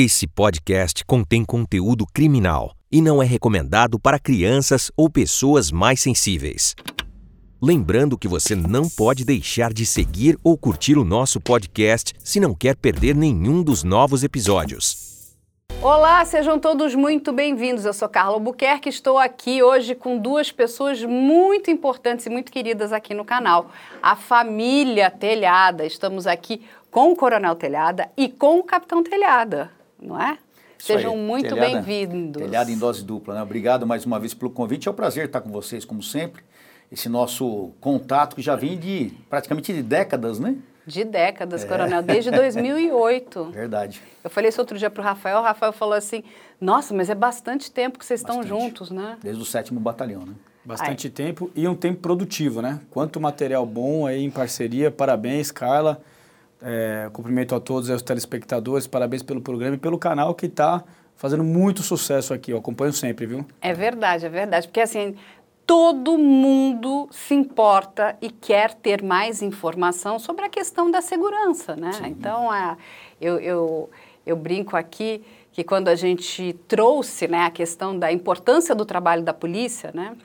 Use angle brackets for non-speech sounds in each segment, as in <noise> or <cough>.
Esse podcast contém conteúdo criminal e não é recomendado para crianças ou pessoas mais sensíveis. Lembrando que você não pode deixar de seguir ou curtir o nosso podcast se não quer perder nenhum dos novos episódios. Olá, sejam todos muito bem-vindos. Eu sou Carla Albuquerque, estou aqui hoje com duas pessoas muito importantes e muito queridas aqui no canal. A família Telhada. Estamos aqui com o Coronel Telhada e com o Capitão Telhada não é? Isso Sejam aí. muito bem-vindos. Telhado em dose dupla, né? Obrigado mais uma vez pelo convite. É um prazer estar com vocês, como sempre. Esse nosso contato que já vem de praticamente de décadas, né? De décadas, É. Coronel, desde <laughs> 2008. Verdade. Eu falei isso outro dia para o Rafael, o Rafael falou assim, nossa, mas é bastante tempo que vocês estão Bastante. juntos, né? Desde o sétimo batalhão, né? Bastante tempo e um tempo produtivo, né? Quanto material bom aí em parceria, parabéns, Carla. É, cumprimento a todos os telespectadores, parabéns pelo programa e pelo canal que está fazendo muito sucesso aqui. Eu acompanho sempre, viu? É verdade, é verdade. Porque assim, todo mundo se importa e quer ter mais informação sobre a questão da segurança, né? Então, a, eu, eu, eu brinco aqui que quando a gente trouxe né, a questão da importância do trabalho da polícia, né?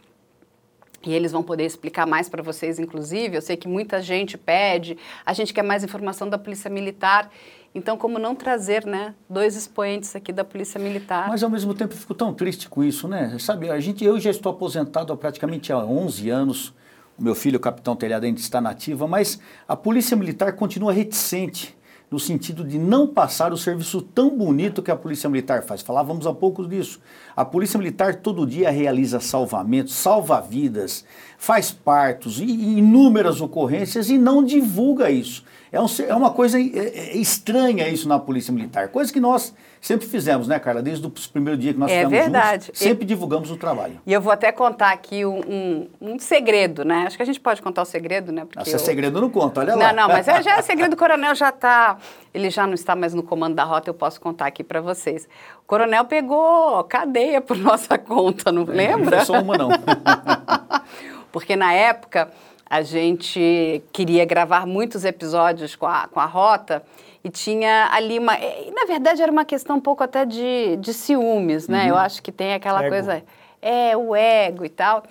E eles vão poder explicar mais para vocês, inclusive. Eu sei que muita gente pede, a gente quer mais informação da Polícia Militar. Então, como não trazer, né, dois expoentes aqui da Polícia Militar? Mas ao mesmo tempo eu fico tão triste com isso, né? Sabe, a gente, eu já estou aposentado há praticamente há 11 anos. O meu filho, o capitão Telhado, ainda está nativa, mas a Polícia Militar continua reticente no sentido de não passar o serviço tão bonito que a Polícia Militar faz. Falávamos há pouco disso. A Polícia Militar todo dia realiza salvamentos, salva vidas, faz partos e inúmeras ocorrências e não divulga isso. É, um é uma coisa é, é estranha isso na Polícia Militar. Coisa que nós sempre fizemos, né, Carla? Desde o primeiro dia que nós É ficamos verdade. juntos, sempre divulgamos o trabalho. E eu vou até contar aqui um, um- um segredo, né? Acho que a gente pode contar o segredo, né? Porque Nossa, é eu- segredo não conta, olha lá. Não, não, mas é, já é <laughs> segredo. O coronel já está. Ele já não está mais no comando da rota, eu posso contar aqui para vocês. O coronel pegou cadeia por <laughs> nossa conta, não lembra? Não foi só uma, não. <laughs> Porque na época a gente queria gravar muitos episódios com a, com a Rota e tinha ali uma. E, na verdade era uma questão um pouco até de, de ciúmes, né? Eu acho que tem aquela Ego. coisa. É, o ego e tal.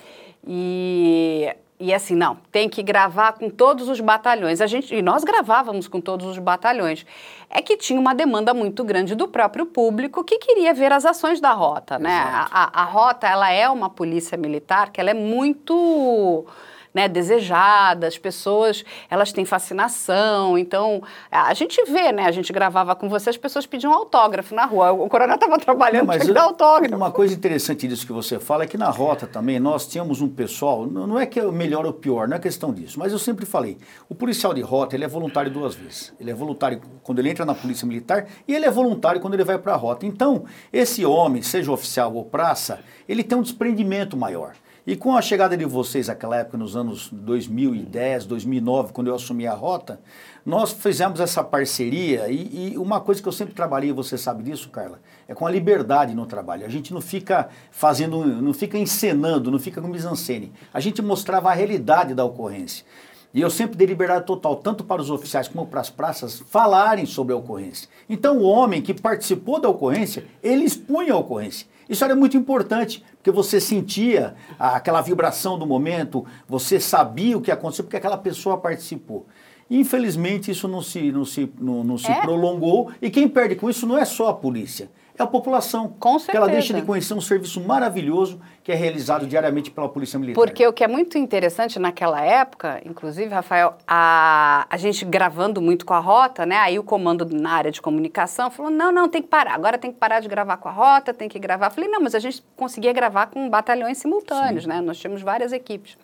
E. E assim, não, tem que gravar com todos os batalhões. A gente, e nós gravávamos com todos os batalhões. É que tinha uma demanda muito grande do próprio público que queria ver as ações da rota, né? A, a- a rota, ela é uma polícia militar que ela é muito né, desejada, as pessoas, elas têm fascinação, então, a gente vê, né, a gente gravava com você, as pessoas pediam autógrafo na rua, o coronel estava trabalhando, que dar autógrafo. Uma coisa interessante disso que você fala é que na rota também nós tínhamos um pessoal, não não é que é o melhor ou pior, não é questão disso, mas eu sempre falei, o policial de rota, ele é voluntário duas vezes. Ele é voluntário quando ele entra na polícia militar e ele é voluntário quando ele vai para a rota. Então, esse homem, seja oficial ou praça, ele tem um desprendimento maior. E com a chegada de vocês naquela época, nos anos 2010, 2009, quando eu assumi a rota, nós fizemos essa parceria e, e uma coisa que eu sempre trabalhei, você sabe disso, Carla, é com a liberdade no trabalho. A gente não fica fazendo, não fica encenando, não fica com mise-en-scène. A gente mostrava a realidade da ocorrência. E eu sempre dei liberdade total, tanto para os oficiais como para as praças, falarem sobre a ocorrência. Então, o homem que participou da ocorrência, ele expunha a ocorrência. Isso era muito importante, porque você sentia aquela vibração do momento, você sabia o que aconteceu, porque aquela pessoa participou. Infelizmente, isso não se, não se, não, não se É? prolongou, e quem perde com isso não é só a polícia, é a população. Com Porque ela deixa certeza. de conhecer um serviço maravilhoso que é realizado diariamente pela Polícia Militar. Porque o que é muito interessante naquela época, inclusive, Rafael, a, a gente gravando muito com a rota, né? Aí o comando na área de comunicação falou: não, não, tem que parar. Agora tem que parar de gravar com a rota, tem que gravar. Falei, não, mas a gente conseguia gravar com batalhões simultâneos, né? Nós tínhamos várias equipes.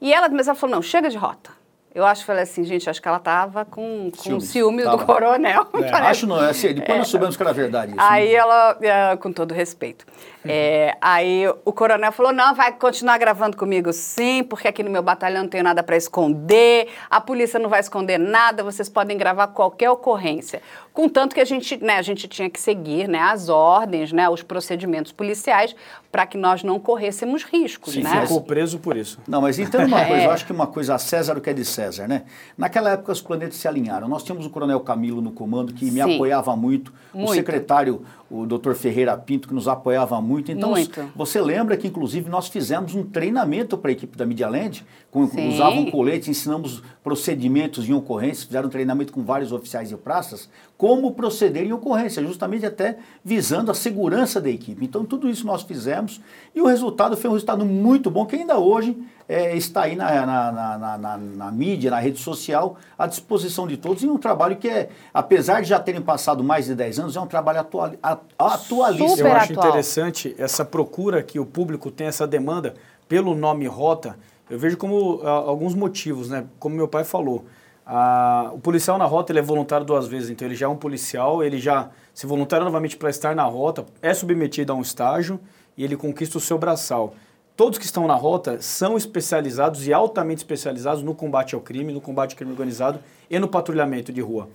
E ela, mas ela falou: não, chega de rota. Eu acho, falei assim, gente, acho que ela tava com, com ciúmes, do tava. coronel. <laughs> É, Acho não, é assim, depois nós soubemos que era verdade isso. né? Aí ela, é, com todo respeito, É, aí o coronel falou: não, vai continuar gravando comigo sim, porque aqui no meu batalhão não tenho nada para esconder, a polícia não vai esconder nada, vocês podem gravar qualquer ocorrência. Contanto que a gente, né, a gente tinha que seguir né, as ordens, né, os procedimentos policiais, para que nós não corrêssemos riscos. Sim, né? ficou preso por isso. Não, mas entenda uma <laughs> coisa, eu acho que uma coisa a César o que é de César, né? Naquela época os planetas se alinharam. Nós tínhamos o Coronel Camilo no comando, que me Sim. apoiava muito, Muito. o secretário, o Dr. Ferreira Pinto, que nos apoiava muito. Então, Muito. você lembra que, inclusive, nós fizemos um treinamento para a equipe da Media Land, com, Sim. usavam colete, ensinamos procedimentos em ocorrências, fizeram um treinamento com vários oficiais e praças, como proceder em ocorrência, justamente até visando a segurança da equipe. Então, tudo isso nós fizemos e o resultado foi um resultado muito bom, que ainda hoje eh, está aí na, na, na, na- na- na mídia, na rede social, à disposição de todos, e um trabalho que é, apesar de já terem passado mais de 10 anos, é um trabalho atual, a- atualíssimo. Super Eu acho atual. interessante essa procura que o público tem, essa demanda pelo nome rota. Eu vejo como ah, alguns motivos, né? Como meu pai falou, ah, o policial na rota ele é voluntário duas vezes, então ele já é um policial, ele já se voluntária novamente para estar na rota, é submetido a um estágio e ele conquista o seu braçal. Todos que estão na rota são especializados e altamente especializados no combate ao crime, no combate ao crime organizado e no patrulhamento de rua.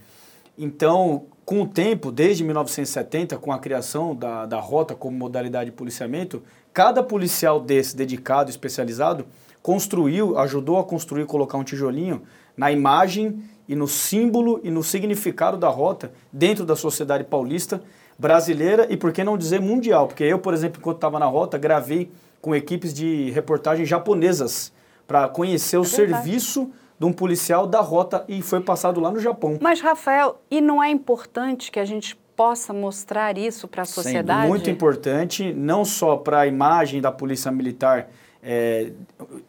Então, com o tempo, desde 1970, com a criação da, da rota como modalidade de policiamento, cada policial desse dedicado, especializado, construiu, ajudou a construir, colocar um tijolinho na imagem e no símbolo e no significado da rota dentro da sociedade paulista, brasileira e, por que não dizer, mundial. Porque eu, por exemplo, enquanto estava na rota, gravei com equipes de reportagem japonesas para conhecer o É verdade. serviço de um policial da rota e foi passado lá no Japão. Mas, Rafael, e não é importante que a gente possa mostrar isso para a sociedade? Muito importante, não só para a imagem da Polícia Militar é,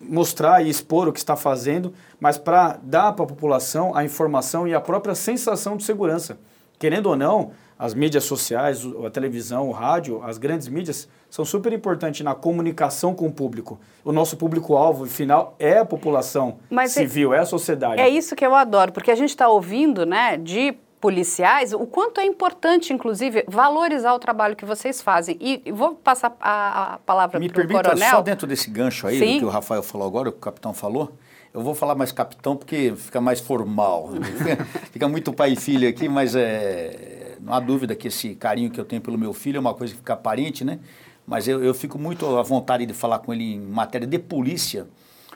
mostrar e expor o que está fazendo, mas para dar para a população a informação e a própria sensação de segurança. Querendo ou não, as mídias sociais, a televisão, o rádio, as grandes mídias são super importantes na comunicação com o público. O nosso público-alvo final é a população Mas é- civil, é a sociedade. É isso que eu adoro, porque a gente está ouvindo, né, de policiais, o quanto é importante, inclusive, valorizar o trabalho que vocês fazem. E vou passar a, a palavra Me para o permita, coronel. só dentro desse gancho aí, Sim. do que o Rafael falou agora, o que o capitão falou, eu vou falar mais capitão porque fica mais formal. <laughs> fica muito pai e filho aqui, mas é, não há dúvida que esse carinho que eu tenho pelo meu filho é uma coisa que fica aparente, né? Mas eu, eu fico muito à vontade de falar com ele em matéria de polícia,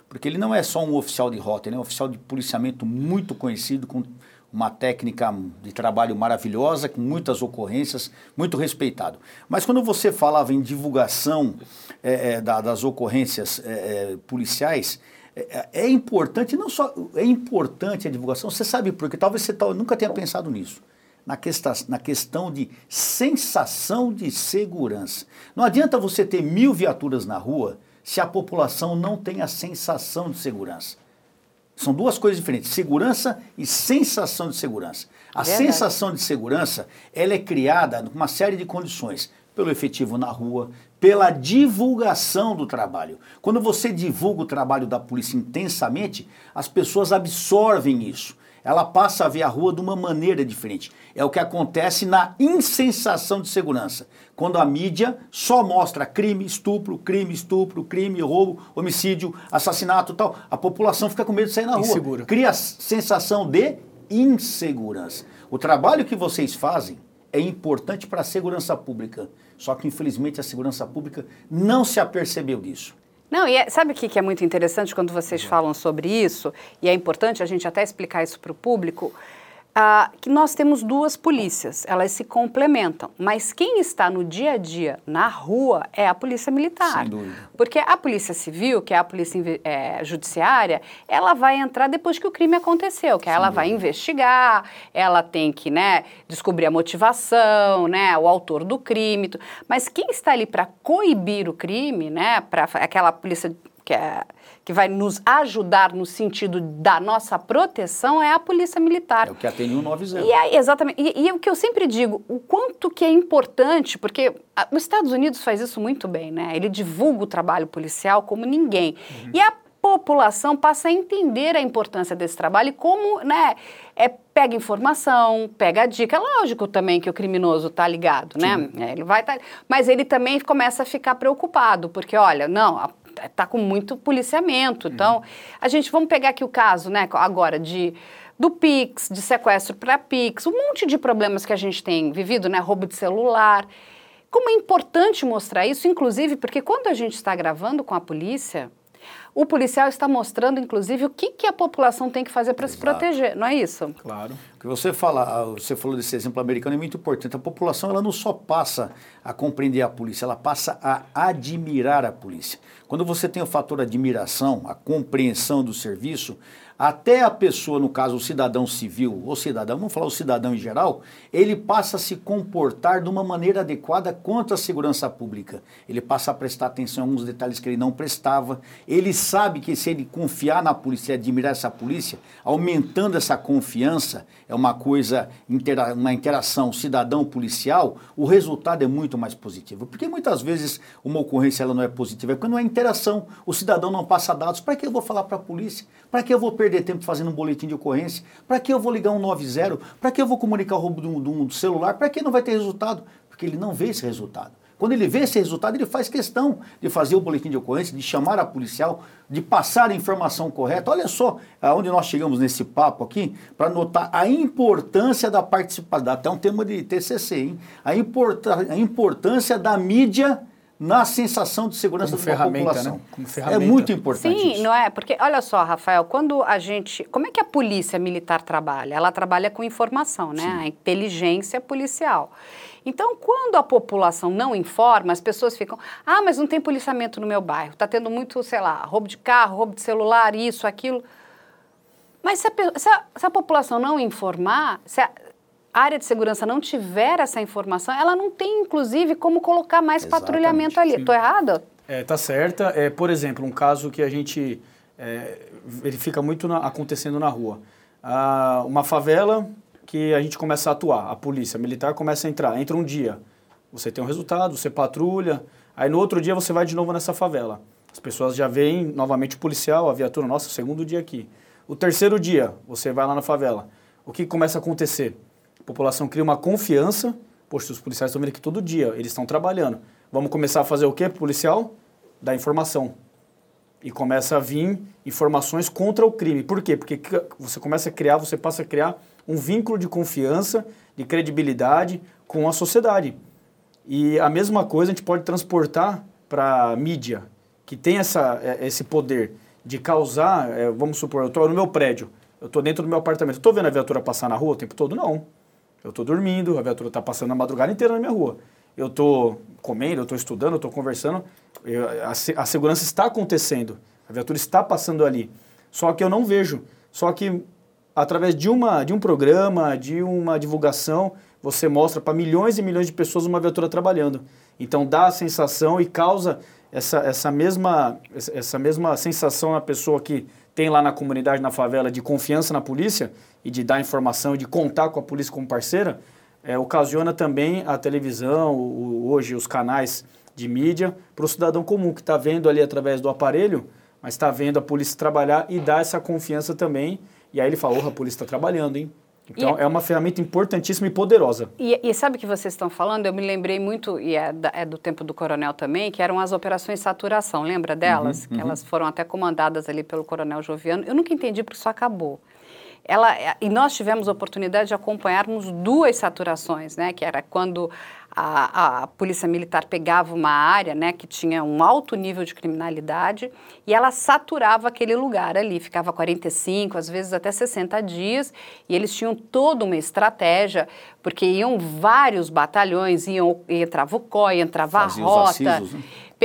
porque ele não é só um oficial de rota, ele é um oficial de policiamento muito conhecido, com uma técnica de trabalho maravilhosa, com muitas ocorrências, muito respeitado. Mas quando você falava em divulgação eh, eh, da- das ocorrências eh, eh, policiais, é, é importante, não só é importante a divulgação, você sabe por quê? Talvez você nunca tenha pensado nisso. Na questão, na questão de sensação de segurança. Não adianta você ter mil viaturas na rua se a população não tem a sensação de segurança. São duas coisas diferentes, segurança e sensação de segurança. A Verdade. sensação de segurança, ela é criada com uma série de condições, pelo efetivo na rua, pela divulgação do trabalho. Quando você divulga o trabalho da polícia intensamente, as pessoas absorvem isso. Ela passa a ver a rua de uma maneira diferente. É o que acontece na insensação de segurança. Quando a mídia só mostra crime, estupro, crime, estupro, crime, roubo, homicídio, assassinato e tal, a população fica com medo de sair na rua. Insegura. Cria a sensação de insegurança. O trabalho que vocês fazem é importante para a segurança pública. Só que, infelizmente, a segurança pública não se apercebeu disso. Não, e é- sabe o que, que é muito interessante quando vocês falam sobre isso, e é importante a gente até explicar isso para o público, ah, que nós temos duas polícias, elas se complementam, mas quem está no dia a dia na rua é a polícia militar. Sem dúvida. Porque a polícia civil, que é a polícia eh, judiciária, ela vai entrar depois que o crime aconteceu, que ela vai investigar, ela tem que né, descobrir a motivação, né, o autor do crime. Mas quem está ali para coibir o crime, né, para aquela polícia que, é- que vai nos ajudar no sentido da nossa proteção, é a polícia militar. É o que atende o 190. E aí, exatamente. E, e é o que eu sempre digo, o quanto que é importante, porque a- os Estados Unidos faz isso muito bem, né? Ele divulga o trabalho policial como ninguém. E a população passa a entender a importância desse trabalho e como, né, é, pega informação, pega dica. É lógico também que o criminoso está ligado, né? É, ele vai tá, mas ele também começa a ficar preocupado, porque, olha, não, está com muito policiamento. Então, a gente, vamos pegar aqui o caso, né, agora de do Pix, de sequestro para Pix, um monte de problemas que a gente tem vivido, né, roubo de celular. Como é importante mostrar isso, inclusive porque quando a gente está gravando com a polícia, o policial está mostrando, inclusive, o que, que a população tem que fazer para se proteger, não é isso? Claro. Que você fala, você falou desse exemplo americano é muito importante. A população ela não só passa a compreender a polícia, ela passa a admirar a polícia. Quando você tem o fator admiração, a compreensão do serviço, até a pessoa, no caso o cidadão civil ou cidadão, vamos falar o cidadão em geral, ele passa a se comportar de uma maneira adequada quanto à segurança pública. Ele passa a prestar atenção em alguns detalhes que ele não prestava. Ele sabe que se ele confiar na polícia e admirar essa polícia, aumentando essa confiança, é uma coisa, uma interação cidadão-policial, o resultado é muito mais positivo. Porque muitas vezes uma ocorrência ela não é positiva, é porque não é interação. O cidadão não passa dados. Para que eu vou falar para a polícia? Para que eu vou perder tempo fazendo um boletim de ocorrência? Para que eu vou ligar um 90? Para que eu vou comunicar o roubo de um celular? Para que não vai ter resultado? Porque ele não vê esse resultado. Quando ele vê esse resultado, ele faz questão de fazer o boletim de ocorrência, de chamar a policial, de passar a informação correta. Olha só aonde nós chegamos nesse papo aqui, para notar a importância da participação, até um tema de TCC, hein? A, a importância da mídia na sensação de segurança Como da população. Né? Como ferramenta. É muito importante Sim, isso. não é? Porque, olha só, Rafael, quando a gente... Como é que a polícia militar trabalha? Ela trabalha com informação, né? Sim. A inteligência policial. Então, quando a população não informa, as pessoas ficam, ah, mas não tem policiamento no meu bairro, está tendo muito, sei lá, roubo de carro, roubo de celular, isso, aquilo. Mas se a, se a, se a população não informar, se a, área de segurança não tiver essa informação, ela não tem, inclusive, como colocar mais Exatamente, patrulhamento ali. Estou errada? É, tá certa. É, por exemplo, um caso que a gente é, verifica muito na, acontecendo na rua. Ah, uma favela que a gente começa a atuar, a polícia a militar começa a entrar. Entra um dia, você tem um resultado, você patrulha, aí no outro dia você vai de novo nessa favela. As pessoas já veem novamente o policial, a viatura, nossa, segundo dia aqui. O terceiro dia, você vai lá na favela. O que começa a acontecer? A população cria uma confiança. Poxa, os policiais estão vindo aqui todo dia, eles estão trabalhando. Vamos começar a fazer o quê, policial? Dar informação. E começa a vir informações contra o crime. Por quê? Porque você começa a criar, você passa a criar um vínculo de confiança, de credibilidade com a sociedade. E a mesma coisa a gente pode transportar para a mídia, que tem essa, é, esse poder de causar, é, vamos supor, eu estou no meu prédio, eu estou dentro do meu apartamento, estou vendo a viatura passar na rua o tempo todo? Não. Eu estou dormindo, a viatura está passando a madrugada inteira na minha rua. Eu estou comendo, eu estou estudando, eu estou conversando, eu, a, a segurança está acontecendo, a viatura está passando ali. Só que eu não vejo. Só que através de, uma, de um programa, de uma divulgação, você mostra para milhões e milhões de pessoas uma viatura trabalhando. Então dá a sensação e causa essa, essa, mesma, essa mesma sensação na pessoa que tem lá na comunidade, na favela, de confiança na polícia e de dar informação, de contar com a polícia como parceira, é, ocasiona também a televisão, o, hoje os canais de mídia, para o cidadão comum que está vendo ali através do aparelho, mas está vendo a polícia trabalhar e dá essa confiança também. E aí ele fala, oh, a polícia está trabalhando, hein? Então, e, é uma ferramenta importantíssima e poderosa. E, e sabe o que vocês estão falando? Eu me lembrei muito, e é, da, é, do tempo do coronel também, que eram as operações saturação, lembra delas? Uhum, que uhum. elas foram até comandadas ali pelo coronel Joviano. Eu nunca entendi porque isso acabou. Ela, e nós tivemos a oportunidade de acompanharmos duas saturações, né? Que era quando a, a, polícia militar pegava uma área né, que tinha um alto nível de criminalidade e ela saturava aquele lugar ali, ficava 45, às vezes até 60 dias, e eles tinham toda uma estratégia, porque iam vários batalhões, iam, entrava o COI, entrava Fazia a rota. Acisos, né?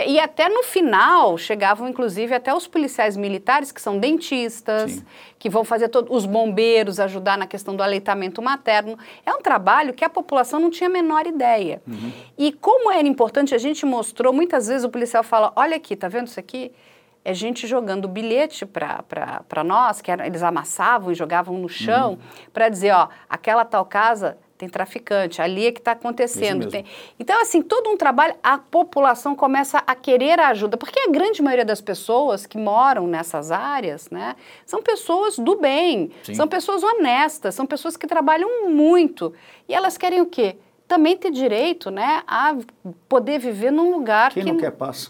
E até no final chegavam, inclusive, até os policiais militares, que são dentistas, Sim. que vão fazer todos os bombeiros, ajudar na questão do aleitamento materno. É um trabalho que a população não tinha a menor ideia. Uhum. E como era importante, a gente mostrou, muitas vezes o policial fala: olha aqui, tá vendo isso aqui? É gente jogando bilhete para nós, que era, eles amassavam e jogavam no chão, uhum. para dizer: ó, aquela tal casa tem traficante, ali é que está acontecendo. Tem... Então, assim, todo um trabalho, a população começa a querer ajuda, porque a grande maioria das pessoas que moram nessas áreas, né, são pessoas do bem, Sim. são pessoas honestas, são pessoas que trabalham muito. E elas querem o quê? Também ter direito, né, a poder viver num lugar Quem que... não quer paz?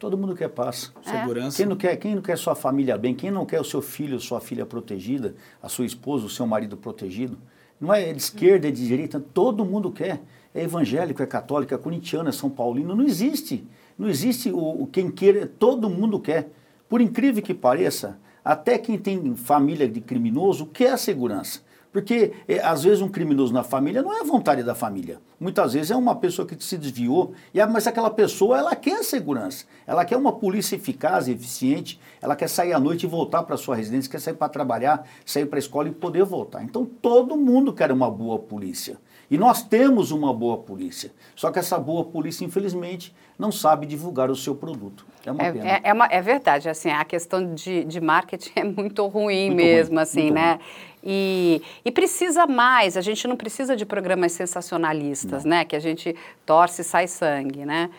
Todo mundo quer paz. É. Segurança. Quem não, quer, quem não quer sua família bem? Quem não quer o seu filho, sua filha protegida, a sua esposa, o seu marido protegido? Não é de esquerda, é de direita, todo mundo quer. É evangélico, é católico, é corintiano, é São Paulino. Não existe. Não existe o, quem queira, todo mundo quer. Por incrível que pareça, até quem tem família de criminoso quer a segurança. Porque, é, às vezes, um criminoso na família não é a vontade da família. Muitas vezes é uma pessoa que se desviou, e mas aquela pessoa, ela quer segurança. Ela quer uma polícia eficaz eficiente, ela quer sair à noite e voltar para sua residência, quer sair para trabalhar, sair para a escola e poder voltar. Então, todo mundo quer uma boa polícia. E nós temos uma boa polícia. Só que essa boa polícia, infelizmente, não sabe divulgar o seu produto. É uma é, pena. É, é, uma, é verdade. Assim, a questão de, de marketing <laughs> é muito ruim muito mesmo, ruim, assim, né? Ruim. E, e, precisa mais, a gente não precisa de programas sensacionalistas, não. né? Que a gente torce e sai sangue, né?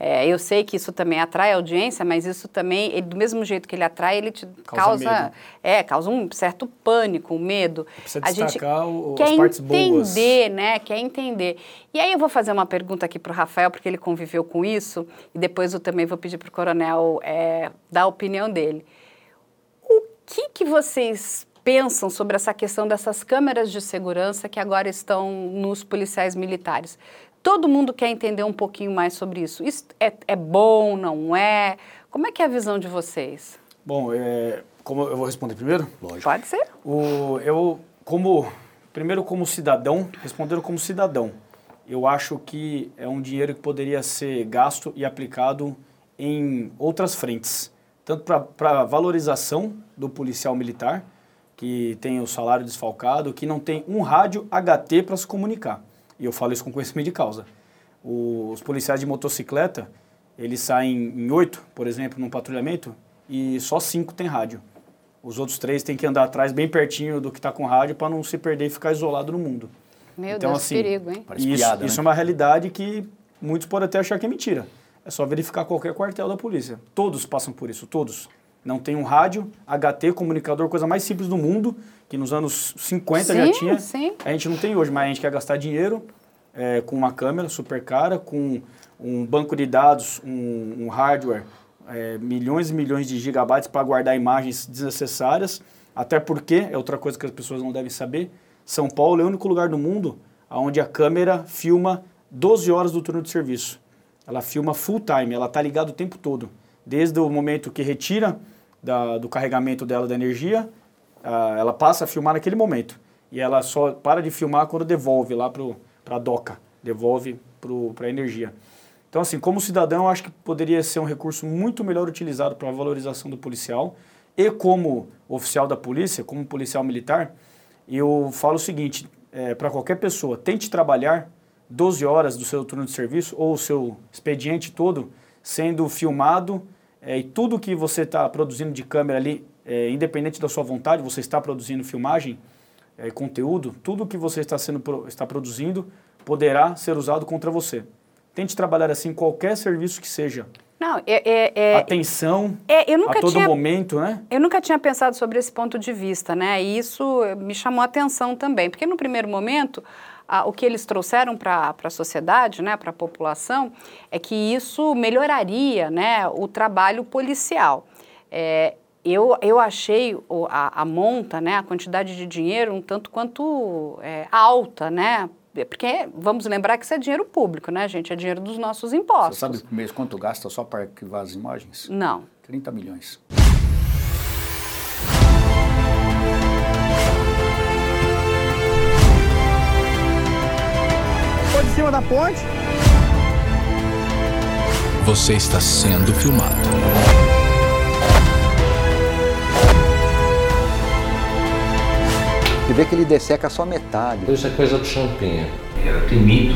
É, eu sei que isso também atrai audiência, mas isso também, ele, do mesmo jeito que ele atrai, ele te causa, causa é, causa um certo pânico, um medo. Precisa a gente o, quer as partes entender, boas. né? Quer entender. E aí eu vou fazer uma pergunta aqui para o Rafael, porque ele conviveu com isso, e depois eu também vou pedir para o Coronel é, dar a opinião dele. O que, que vocês pensam sobre essa questão dessas câmeras de segurança que agora estão nos policiais militares? Todo mundo quer entender um pouquinho mais sobre isso. Isso é, é bom, não é? Como é que é a visão de vocês? Bom, é, como eu vou responder primeiro? Lógico. Pode ser. O, eu, como primeiro como cidadão, respondendo como cidadão, eu acho que é um dinheiro que poderia ser gasto e aplicado em outras frentes, tanto para valorização do policial militar, que tem o salário desfalcado, que não tem um rádio HT para se comunicar. E eu falo isso com conhecimento de causa. os policiais de motocicleta, eles saem em oito, por exemplo, num patrulhamento, e só cinco tem rádio. Os outros três têm que andar atrás bem pertinho do que está com rádio para não se perder e ficar isolado no mundo. Meu então, Deus, assim, perigo, hein? Isso, piada, isso né? é uma realidade que muitos podem até achar que é mentira. É só verificar qualquer quartel da polícia. Todos passam por isso, todos. Não tem um rádio, HT, comunicador, coisa mais simples do mundo, que nos anos 50 sim, já tinha. Sim. A gente não tem hoje, mas a gente quer gastar dinheiro é, com uma câmera super cara, com um banco de dados, um, um hardware, é, milhões e milhões de gigabytes para guardar imagens desnecessárias. Até porque, é outra coisa que as pessoas não devem saber, São Paulo é o único lugar do mundo onde a câmera filma 12 horas do turno de serviço. Ela filma full time, ela está ligada o tempo todo. Desde o momento que retira da, do carregamento dela da energia, ela passa a filmar naquele momento. E ela só para de filmar quando devolve lá para a DOCA, devolve para a energia. Então, assim, como cidadão, acho que poderia ser um recurso muito melhor utilizado para a valorização do policial. E como oficial da polícia, como policial militar, eu falo o seguinte, é, para qualquer pessoa, tente trabalhar 12 horas do seu turno de serviço ou o seu expediente todo sendo filmado é, e tudo que você está produzindo de câmera ali, é, independente da sua vontade, você está produzindo filmagem, é, conteúdo, tudo que você está, sendo, está produzindo poderá ser usado contra você. Tente trabalhar assim em qualquer serviço que seja. Não, é, é, é atenção é, eu nunca a todo tinha, momento, né? Eu nunca tinha pensado sobre esse ponto de vista, né? E isso me chamou a atenção também, porque no primeiro momento o que eles trouxeram para a sociedade, né, para a população, é que isso melhoraria né, o trabalho policial. É, eu, eu achei a, a, monta, né, a quantidade de dinheiro um tanto quanto é, alta, né? Porque vamos lembrar que isso é dinheiro público, né, gente? É dinheiro dos nossos impostos. Você sabe por mês quanto gasta só para arquivar as imagens? Não. 30 milhões. De cima da ponte. Você está sendo filmado. Você vê que ele desseca só metade. Isso é coisa do champinha. Era temido.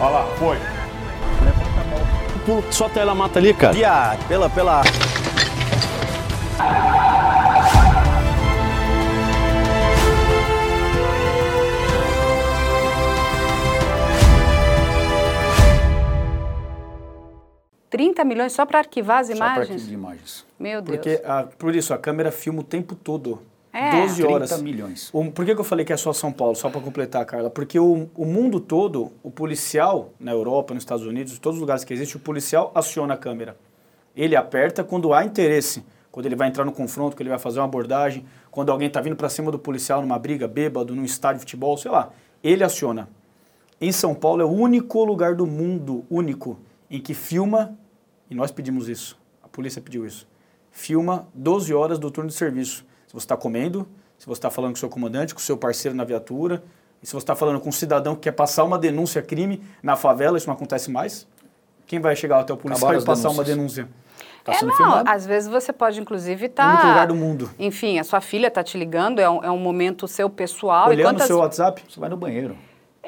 Olha lá, foi. Pulo, só tela mata ali, cara. Viado, pela, pela... 30 milhões só para arquivar as Só para imagens? de imagens. Meu Deus. Porque, a- por isso, a câmera filma o tempo todo. É. 12 horas. 30 milhões. O- por que, que eu falei que é só São Paulo? Só para completar, Carla. Porque o, o mundo todo, o policial, na Europa, nos Estados Unidos, em todos os lugares que existe, o policial aciona a câmera. Ele aperta quando há interesse. Quando ele vai entrar no confronto, que ele vai fazer uma abordagem, quando alguém está vindo para cima do policial numa briga, bêbado, num estádio de futebol, sei lá. Ele aciona. Em São Paulo é o único lugar do mundo, único, em que filma, e nós pedimos isso, a polícia pediu isso, filma 12 horas do turno de serviço. Se você está comendo, se você está falando com o seu comandante, com o seu parceiro na viatura, e se você está falando com um cidadão que quer passar uma denúncia crime na favela, isso não acontece mais. Quem vai chegar até o policial e as passar uma denúncias. denúncia? Está é, sendo não, filmado. às vezes você pode, inclusive, No estar... único lugar do mundo. Enfim, a sua filha está te ligando, é um, é um momento seu pessoal. Olhando o quantas... seu WhatsApp, Você vai no banheiro.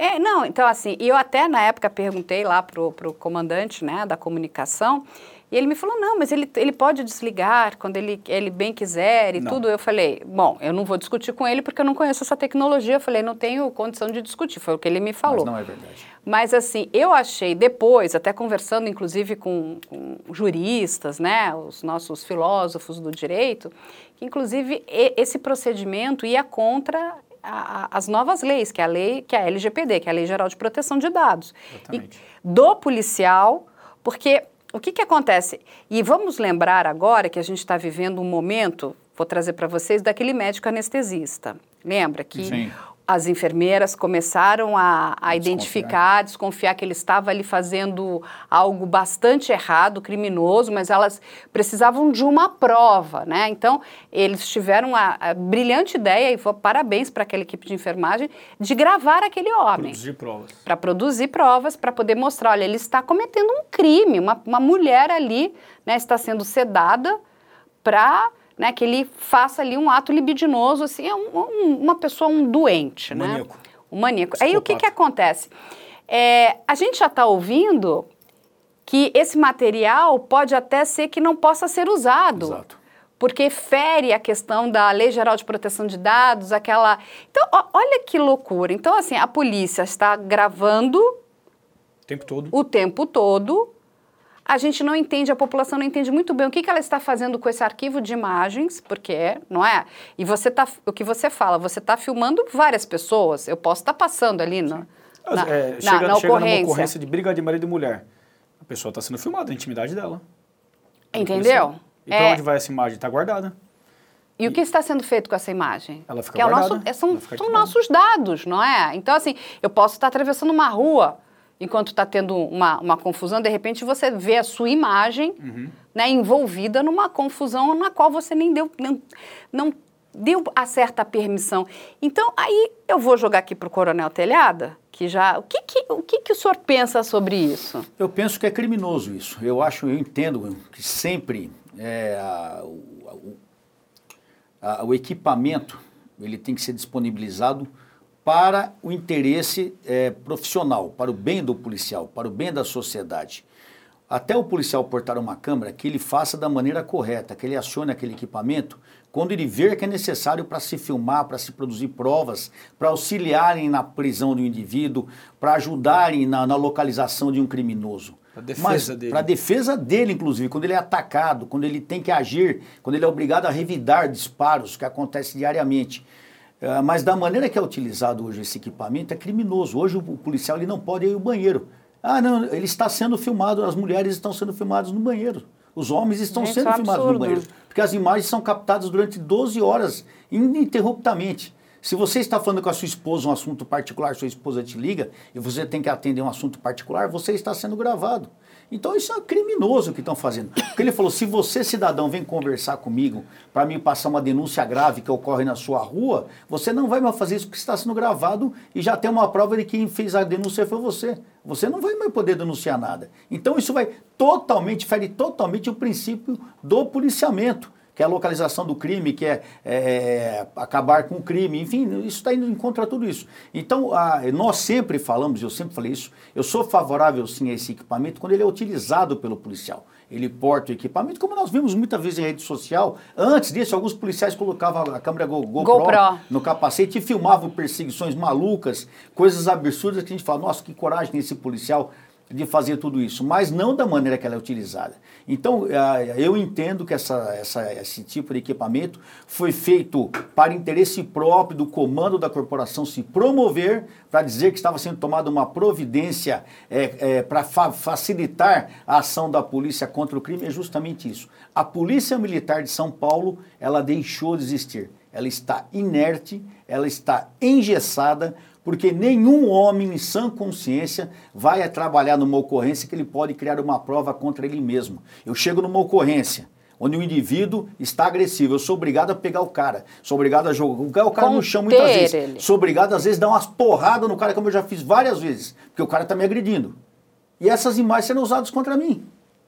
É, não, então assim, e eu até na época perguntei lá pro, pro comandante, né, da comunicação, e ele me falou, não, mas ele, ele pode desligar quando ele, ele bem quiser e Não. tudo. Eu falei, bom, eu não vou discutir com ele porque eu não conheço essa tecnologia. Eu falei, não tenho condição de discutir, foi o que ele me falou. Mas não é verdade. Mas assim, eu achei depois, até conversando inclusive com, com juristas, né, os nossos filósofos do direito, que inclusive e- esse procedimento ia contra a- a- as novas leis, que é a lei, que é a LGPD, que é a Lei Geral de Proteção de Dados. Exatamente. E do policial, porque o que, que acontece? E vamos lembrar agora que a gente está vivendo um momento, vou trazer para vocês, daquele médico anestesista. Lembra que Sim. As enfermeiras começaram a, a Desconfiar. identificar, desconfiar que ele estava ali fazendo algo bastante errado, criminoso, mas elas precisavam de uma prova, né? Então, eles tiveram a, a brilhante ideia, e vou- parabéns para aquela equipe de enfermagem, de gravar aquele homem produzir provas. para produzir provas, para poder mostrar, olha, ele está cometendo um crime, uma, uma mulher ali né, está sendo sedada para né, que ele faça ali um ato libidinoso, assim, é um- um- uma pessoa, um doente, Um né? maníaco. Um maníaco. Aí o que, que acontece? É, a gente já está ouvindo que esse material pode até ser que não possa ser usado. Exato. Porque fere a questão da Lei Geral de Proteção de Dados, aquela. Então, ó, olha que loucura. Então, assim, a polícia está gravando O tempo todo. o tempo todo. A gente não entende, a população não entende muito bem o que, que ela está fazendo com esse arquivo de imagens, porque, não é? E você tá, o que você fala, você está filmando várias pessoas. Eu posso estar passando ali no, As- na, é, na- chega, na chega ocorrência. ocorrência de briga de marido e mulher. A pessoa está sendo filmada, a intimidade dela. Entendeu? E para É, onde vai essa imagem? Está guardada. E o que está sendo feito com essa imagem? Ela fica que é o nosso, guardada, é- são são nossos dados, não é? Então, assim, eu posso estar atravessando uma rua enquanto está tendo uma, uma confusão, de repente você vê a sua imagem Uhum. né, envolvida numa confusão na qual você nem deu, não, não deu a certa permissão. Então, aí eu vou jogar aqui para o Coronel Telhada, que já. O que, que, o que, que o senhor pensa sobre isso? Eu penso que é criminoso isso. Eu acho, eu entendo que sempre é, a- a- o equipamento ele tem que ser disponibilizado para o interesse é, profissional, para o bem do policial, para o bem da sociedade. Até o policial portar uma câmera, que ele faça da maneira correta, que ele acione aquele equipamento quando ele ver que é necessário para se filmar, para se produzir provas, para auxiliarem na prisão do indivíduo, para ajudarem na, na localização de um criminoso. Pra defesa dele. Para defesa dele, inclusive, quando ele é atacado, quando ele tem que agir, quando ele é obrigado a revidar disparos, que acontece diariamente. Eh, mas da maneira que é utilizado hoje esse equipamento é criminoso. Hoje o policial ele não pode ir ao banheiro. Ah, não, ele está sendo filmado, as mulheres estão sendo filmadas no banheiro. Os homens estão Gente, sendo é filmados no absurdo. banheiro. Porque as imagens são captadas durante 12 horas, ininterruptamente. Se você está falando com a sua esposa um assunto particular, sua esposa te liga e você tem que atender um assunto particular, você está sendo gravado. Então isso é criminoso que estão fazendo. Porque ele falou: se você, cidadão, vem conversar comigo para me passar uma denúncia grave que ocorre na sua rua, você não vai mais fazer isso porque está sendo gravado e já tem uma prova de que quem fez a denúncia foi você. Você não vai mais poder denunciar nada. Então isso vai totalmente, fere totalmente o princípio do policiamento que é a localização do crime, que é, é, acabar com o crime, enfim, isso está indo em contra tudo isso. Então, a- nós sempre falamos, eu sempre falei isso, eu sou favorável sim a esse equipamento quando ele é utilizado pelo policial. Ele porta o equipamento, como nós vimos muitas vezes em rede social. Antes disso, alguns policiais colocavam a câmera Go- GoPro, GoPro. no capacete e filmavam perseguições malucas, coisas absurdas que a gente fala, nossa, que coragem esse policial de fazer tudo isso, mas não da maneira que ela é utilizada. Então, eu entendo que essa, essa, esse tipo de equipamento foi feito para interesse próprio do comando da corporação se promover, para dizer que estava sendo tomada uma providência é, é, para fa facilitar a ação da polícia contra o crime, é justamente isso. A Polícia Militar de São Paulo, ela deixou de existir. Ela está inerte, ela está engessada, porque nenhum homem em sã consciência vai trabalhar numa ocorrência que ele pode criar uma prova contra ele mesmo. Eu chego numa ocorrência onde o indivíduo está agressivo, eu sou obrigado a pegar o cara, sou obrigado a jogar o cara no chão muitas vezes, ele. sou obrigado às vezes a dar umas porradas no cara, como eu já fiz várias vezes, porque o cara está me agredindo. E essas imagens serão usadas contra mim.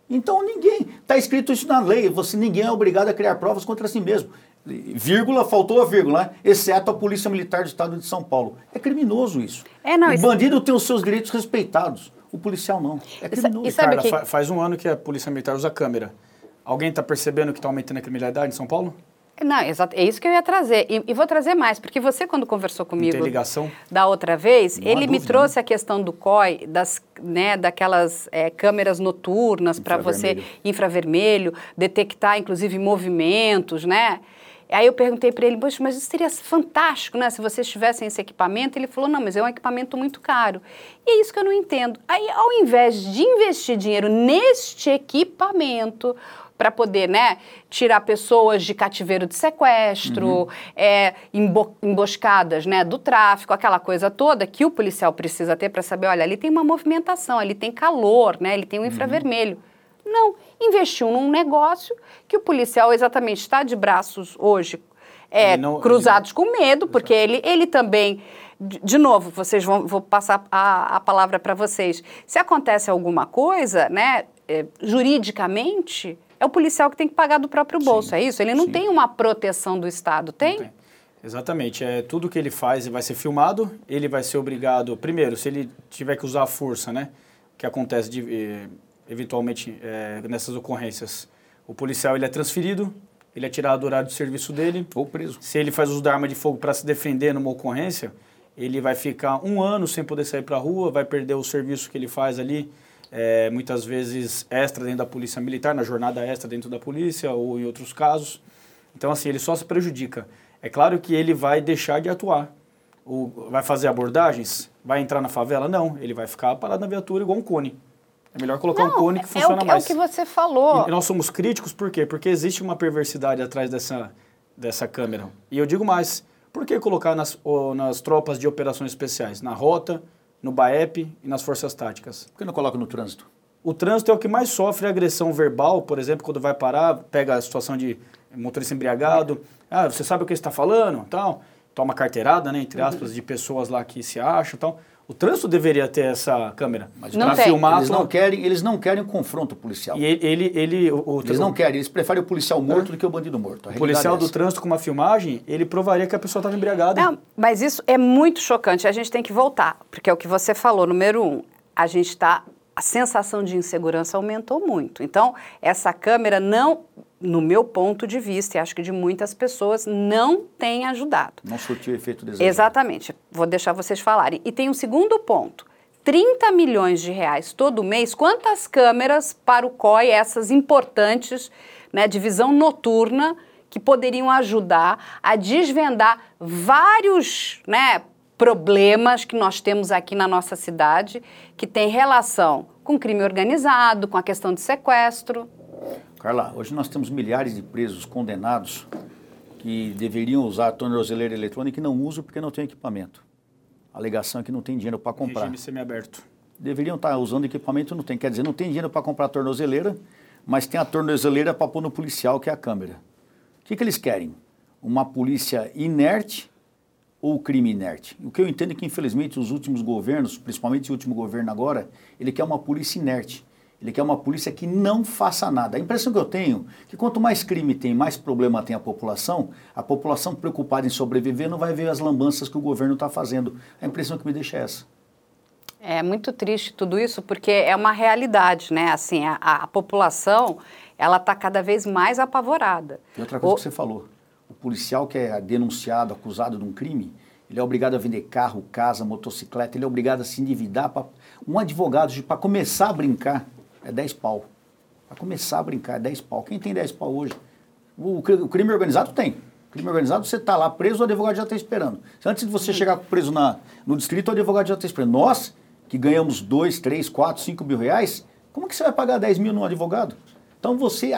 Então ninguém, está escrito isso na lei, você ninguém é obrigado a criar provas contra si mesmo vírgula, faltou a vírgula, né? exceto a Polícia Militar do Estado de São Paulo. É criminoso isso. É, não, o isso... bandido tem os seus direitos respeitados, o policial não. É criminoso. Isso, Carla, que... faz um ano que a Polícia Militar usa câmera. Alguém está percebendo que está aumentando a criminalidade em São Paulo? Não, exato. É isso que eu ia trazer. E, e, vou trazer mais, porque você, quando conversou comigo ligação? da outra vez, Não ele me trouxe né? a questão do COI, das, né, daquelas é, câmeras noturnas para você, infravermelho, detectar, inclusive, movimentos, né? Aí eu perguntei para ele, mas isso seria fantástico, né? Se vocês tivessem esse equipamento. Ele falou, não, mas é um equipamento muito caro. E é isso que eu não entendo. Aí, ao invés de investir dinheiro neste equipamento, para poder né, tirar pessoas de cativeiro de sequestro, uhum. é, embo emboscadas né, do tráfico, aquela coisa toda que o policial precisa ter para saber, olha, ali tem uma movimentação, ali tem calor, né, ele tem um infravermelho. Uhum. Não, investiu num negócio que o policial exatamente está de braços hoje é, não, cruzados não... com medo, porque ele, ele também. De novo, vocês vão vou passar a, a palavra para vocês. Se acontece alguma coisa, né, é, juridicamente, é o policial que tem que pagar do próprio bolso, sim, é isso? Ele não sim. tem uma proteção do Estado, tem? tem? Exatamente. É, tudo que ele faz vai ser filmado, ele vai ser obrigado, primeiro, se ele tiver que usar a força, né, que acontece de, eh, eventualmente é, nessas ocorrências. O policial ele é transferido, ele é tirado do horário de serviço dele. Ou preso. Se ele faz uso da arma de fogo para se defender numa ocorrência, ele vai ficar um ano sem poder sair para a rua, vai perder o serviço que ele faz ali, é, muitas vezes extra dentro da polícia militar, na jornada extra dentro da polícia ou em outros casos. Então, assim, ele só se prejudica. É claro que ele vai deixar de atuar. O, vai fazer abordagens? Vai entrar na favela? Não. Ele vai ficar parado na viatura igual um cone. É melhor colocar não, um cone que funciona é o, mais. É o que você falou. E nós somos críticos por quê? Porque existe uma perversidade atrás dessa, dessa câmera. E eu digo mais, por que colocar nas, nas tropas de operações especiais? Na rota, no BAEP e nas forças táticas. Por que não coloca no trânsito? O trânsito é o que mais sofre agressão verbal, por exemplo, quando vai parar, pega a situação de motorista embriagado. Ah, você sabe o que está falando? Tal. Toma carteirada, né, entre aspas, de pessoas lá que se acham. Tal. O trânsito deveria ter essa câmera. Mas para filmar. Eles não, querem, eles não querem confronto policial. E ele. ele, ele o, o, eles não querem, eles preferem o policial morto é. do que o bandido morto. O policial é do trânsito com uma filmagem, ele provaria que a pessoa estava embriagada. Não, mas isso é muito chocante. A gente tem que voltar, porque é o que você falou, número um. A gente está a sensação de insegurança aumentou muito. Então, essa câmera não, no meu ponto de vista, e acho que de muitas pessoas, não tem ajudado. Não surtiu efeito desejado. Exatamente. Vou deixar vocês falarem. E tem um segundo ponto. 30 milhões de reais todo mês, quantas câmeras para o COI, essas importantes, né, de visão noturna, que poderiam ajudar a desvendar vários né, problemas que nós temos aqui na nossa cidade, que tem relação com crime organizado, com a questão de sequestro. Carla, hoje nós temos milhares de presos condenados que deveriam usar a tornozeleira eletrônica e não usam porque não tem equipamento. A alegação é que não tem dinheiro para comprar. Regime semiaberto. Deveriam estar usando equipamento, não tem. Quer dizer, não tem dinheiro para comprar a tornozeleira, mas tem a tornozeleira para pôr no policial, que é a câmera. O que, que eles querem? Uma polícia inerte ou crime inerte. O que eu entendo é que, infelizmente, os últimos governos, principalmente o último governo agora, ele quer uma polícia inerte. Ele quer uma polícia que não faça nada. A impressão que eu tenho é que quanto mais crime tem, mais problema tem a população, a população preocupada em sobreviver não vai ver as lambanças que o governo está fazendo. A impressão que me deixa é essa. É muito triste tudo isso, porque é uma realidade, né? Assim, a, a população, ela está cada vez mais apavorada. E outra coisa o... que você falou, o policial que é denunciado, acusado de um crime, ele é obrigado a vender carro, casa, motocicleta, ele é obrigado a se endividar. Pra, um advogado, para começar a brincar, é 10 pau. Para começar a brincar, é 10 pau. Quem tem 10 pau hoje? O, o crime organizado tem. Crime organizado, você está lá preso, o advogado já está esperando. Antes de você chegar preso na, no distrito, o advogado já está esperando. Nós, que ganhamos 2, 3, 4, 5 mil reais, como que você vai pagar 10 mil num advogado? Então você.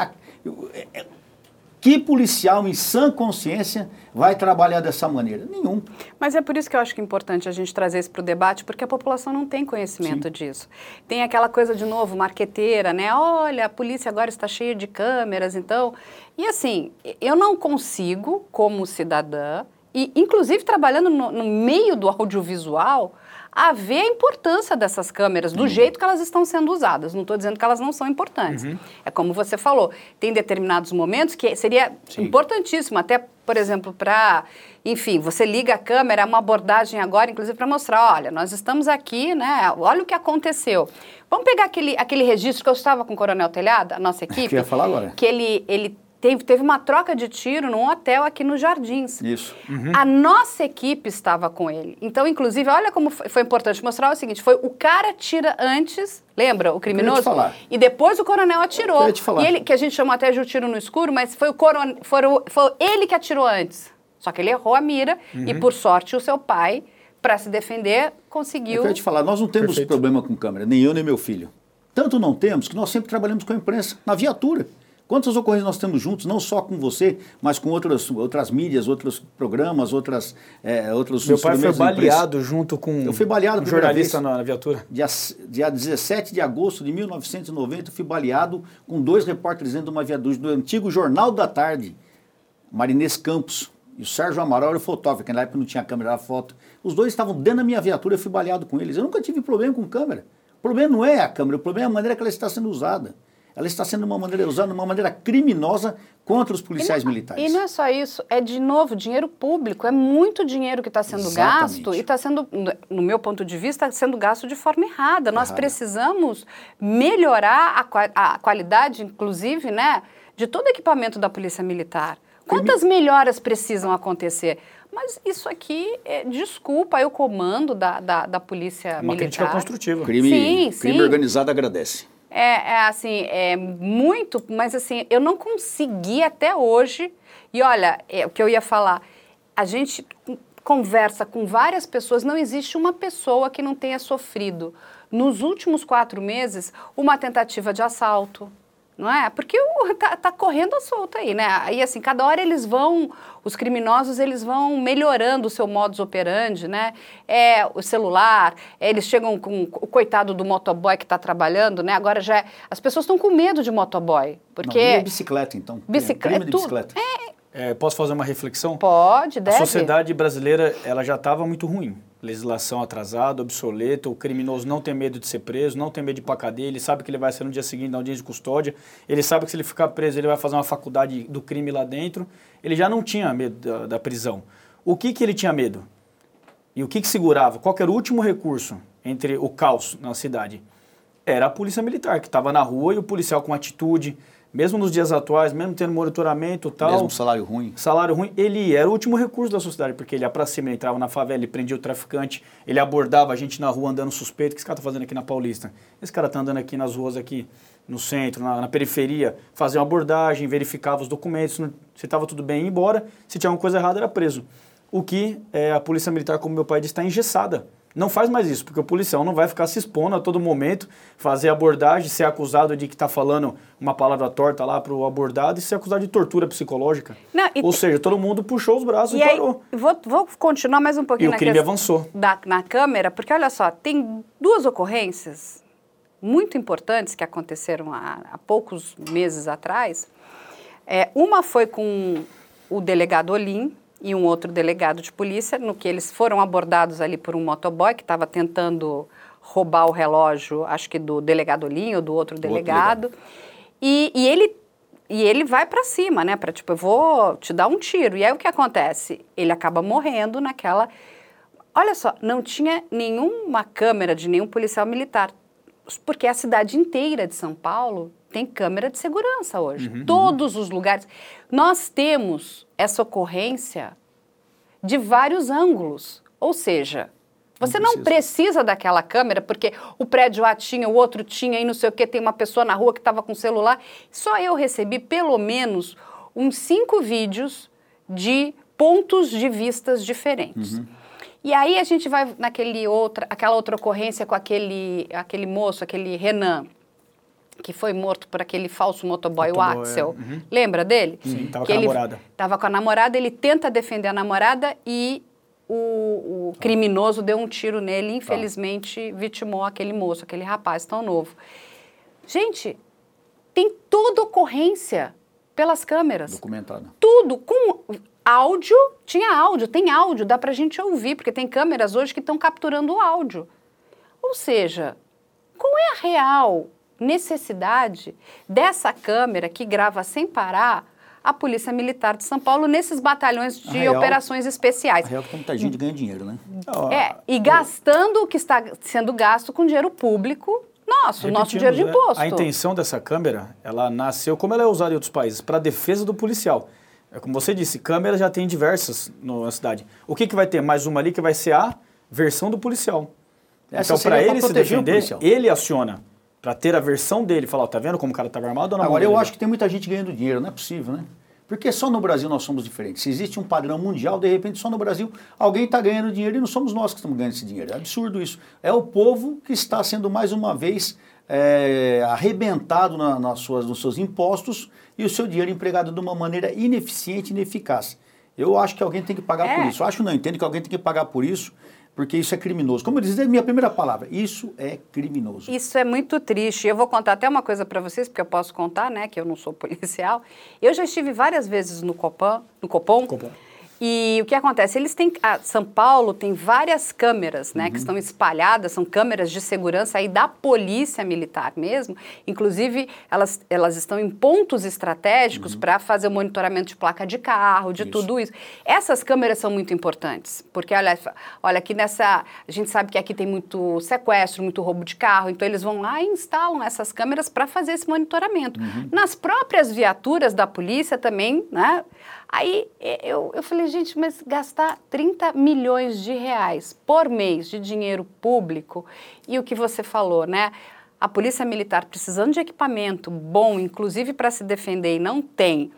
Que policial em sã consciência vai trabalhar dessa maneira? Nenhum. Mas é por isso que eu acho que é importante a gente trazer isso para o debate, porque a população não tem conhecimento Sim. disso. Tem aquela coisa, de novo, marqueteira, né? Olha, a polícia agora está cheia de câmeras, então. E assim, eu não consigo, como cidadã, e inclusive trabalhando no, no meio do audiovisual, a ver a importância dessas câmeras, do uhum. jeito que elas estão sendo usadas. Não estou dizendo que elas não são importantes. Uhum. É como você falou, tem determinados momentos que seria Sim. importantíssimo, até, por exemplo, para. Enfim, você liga a câmera, é uma abordagem agora, inclusive, para mostrar: olha, nós estamos aqui, né? Olha o que aconteceu. Vamos pegar aquele, aquele registro que eu estava com o Coronel Telhado, a nossa <laughs> equipe. Que ia falar agora. Que ele, ele Teve, teve uma troca de tiro num hotel aqui nos Jardins. Isso. Uhum. A nossa equipe estava com ele. Então, inclusive, olha como foi, foi importante mostrar o seguinte: foi o cara tira antes, lembra, o criminoso? falar. E depois o coronel atirou. Eu te falar. E ele, que a gente chamou até de tiro no escuro, mas foi o coronel, foi, foi ele que atirou antes. Só que ele errou a mira uhum. e, por sorte, o seu pai, para se defender, conseguiu. Eu te falar, nós não temos Perfeito. problema com câmera, nem eu nem meu filho. Tanto não temos que nós sempre trabalhamos com a imprensa, na viatura. Quantas ocorrências nós temos juntos, não só com você, mas com outras, outras mídias, outros programas, outras, é, outros Meu pai foi baleado junto com eu fui baleado um jornalista na, na, viatura. Dia, dia 17 de agosto de 1990, fui baleado com dois repórteres dentro de uma viatura do antigo Jornal da Tarde, Marinês Campos. E o Sérgio Amaral era o fotógrafo, que na época não tinha câmera, era foto. Os dois estavam dentro da minha viatura, eu fui baleado com eles. Eu nunca tive problema com câmera. O problema não é a câmera, o problema é a maneira que ela está sendo usada ela está sendo uma maneira, usada de uma maneira criminosa contra os policiais e não, militares. E não é só isso, é de novo dinheiro público, é muito dinheiro que está sendo Exatamente. gasto e está sendo, no meu ponto de vista, sendo gasto de forma errada. Nós Errada. precisamos melhorar a, a, qualidade, inclusive, né, de todo o equipamento da Polícia Militar. Quantas melhoras precisam acontecer? Mas isso aqui, é, desculpa, é o comando da, da, da Polícia Uma Militar. Uma crítica construtiva. Crime, sim, crime sim. organizado agradece. É, é, assim, é muito, mas assim, eu não consegui até hoje. E olha, é, o que eu ia falar, a gente conversa com várias pessoas, não existe uma pessoa que não tenha sofrido nos últimos quatro meses uma tentativa de assalto, não é? Porque o, <laughs> tá, tá correndo a solta aí, né? E assim, cada hora eles vão, os criminosos, eles vão melhorando o seu modus operandi, né? É o celular, é, eles chegam com o coitado do motoboy que está trabalhando, né? Agora já é, as pessoas estão com medo de motoboy, porque... Não, e é bicicleta, então? Bicicleta, é, de bicicleta. É, é, posso fazer uma reflexão? Pode, deve. A sociedade brasileira, ela já estava muito ruim legislação atrasada, obsoleta, o criminoso não tem medo de ser preso, não tem medo de ir para cadeia, ele sabe que ele vai ser no dia seguinte na audiência de custódia, ele sabe que se ele ficar preso ele vai fazer uma faculdade do crime lá dentro, ele já não tinha medo da, da prisão. O que, que ele tinha medo? E o que, que segurava? Qual era o último recurso entre o caos na cidade? Era a polícia militar, que estava na rua e o policial com atitude, mesmo nos dias atuais, mesmo tendo monitoramento tal. Mesmo salário ruim. Salário ruim, ele era o último recurso da sociedade, porque ele ia pra cima, ele entrava na favela, ele prendia o traficante, ele abordava a gente na rua andando suspeito. O que esse cara tá fazendo aqui na Paulista? Esse cara tá andando aqui nas ruas aqui, no centro, na, na periferia, fazia uma abordagem, verificava os documentos, se estava tudo bem, ia embora. Se tinha alguma coisa errada, era preso. O que é, a polícia militar, como meu pai disse, está engessada não faz mais isso, porque o policial não vai ficar se expondo a todo momento, fazer abordagem, ser acusado de que está falando uma palavra torta lá para o abordado e ser acusado de tortura psicológica. Não, Ou seja, todo mundo puxou os braços e, e aí, parou. Vou, vou, continuar mais um pouquinho e o crime avançou. Da, na câmera, porque olha só, tem duas ocorrências muito importantes que aconteceram há, há poucos meses atrás. É, uma foi com o delegado Olim, e um outro delegado de polícia, no que eles foram abordados ali por um motoboy que estava tentando roubar o relógio, acho que do delegado Linho, do outro delegado. Outro e, e, ele e ele vai para cima, né? Para tipo, eu vou te dar um tiro. E aí o que acontece? Ele acaba morrendo naquela. Olha só, não tinha nenhuma câmera de nenhum policial militar, porque a cidade inteira de São Paulo tem câmera de segurança hoje. Uhum, Todos uhum. os lugares. Nós temos essa ocorrência de vários ângulos. Ou seja, você não precisa. precisa daquela câmera, porque o prédio A tinha, o outro tinha, e não sei o que, tem uma pessoa na rua que estava com celular. Só eu recebi pelo menos uns cinco vídeos de pontos de vistas diferentes. Uhum. E aí a gente vai naquele outra, aquela outra ocorrência com aquele, aquele moço, aquele Renan, que foi morto por aquele falso motoboy, o Axel. É. Uhum. Lembra dele? Sim, estava com a namorada. Estava com a namorada, ele tenta defender a namorada e o, o criminoso deu um tiro nele e, infelizmente, tá. vitimou aquele moço, aquele rapaz tão novo. Gente, tem toda ocorrência pelas câmeras. Documentado. Tudo, com áudio, tinha áudio, tem áudio, dá pra gente ouvir, porque tem câmeras hoje que estão capturando o áudio. Ou seja, qual é a real necessidade dessa câmera que grava sem parar a Polícia Militar de São Paulo nesses batalhões de real, operações especiais. A real é que muita gente ganha dinheiro, né? É, e gastando o que está sendo gasto com dinheiro público nosso, nosso dinheiro de né? imposto. A intenção dessa câmera, ela nasceu, como ela é usada em outros países, para a defesa do policial. É como você disse, câmera já tem diversas na cidade. O que, que vai ter? Mais uma ali que vai ser a versão do policial. Essa então, para ele se defender, ele aciona para ter a versão dele, falar, oh, tá vendo como o cara estava armado ou não? Agora, eu acho que tem muita gente ganhando dinheiro, não é possível, né? Porque só no Brasil nós somos diferentes. Se existe um padrão mundial, de repente só no Brasil alguém está ganhando dinheiro e não somos nós que estamos ganhando esse dinheiro. É absurdo isso. É o povo que está sendo mais uma vez é, arrebentado na, nas suas, nos seus impostos e o seu dinheiro empregado de uma maneira ineficiente e ineficaz. Eu acho que alguém tem que pagar é. por isso. Eu acho não, entendo que alguém tem que pagar por isso porque isso é criminoso. Como eu disse, é a minha primeira palavra, isso é criminoso. Isso é muito triste. Eu vou contar até uma coisa para vocês, porque eu posso contar, né, que eu não sou <laughs> policial. Eu já estive várias vezes no Copan, no Copom. Copom e o que acontece? Eles têm. São Paulo tem várias câmeras, né, uhum. que estão espalhadas, são câmeras de segurança aí da polícia militar mesmo. Inclusive, elas, elas estão em pontos estratégicos uhum. para fazer o monitoramento de placa de carro, de isso. tudo isso. Essas câmeras são muito importantes, porque olha, olha, aqui nessa. A gente sabe que aqui tem muito sequestro, muito roubo de carro, então eles vão lá e instalam essas câmeras para fazer esse monitoramento. Uhum. Nas próprias viaturas da polícia também, né? Aí eu, eu falei, gente, mas gastar 30 milhões de reais por mês de dinheiro público e o que você falou, né? A Polícia Militar precisando de equipamento bom, inclusive para se defender, e não tem.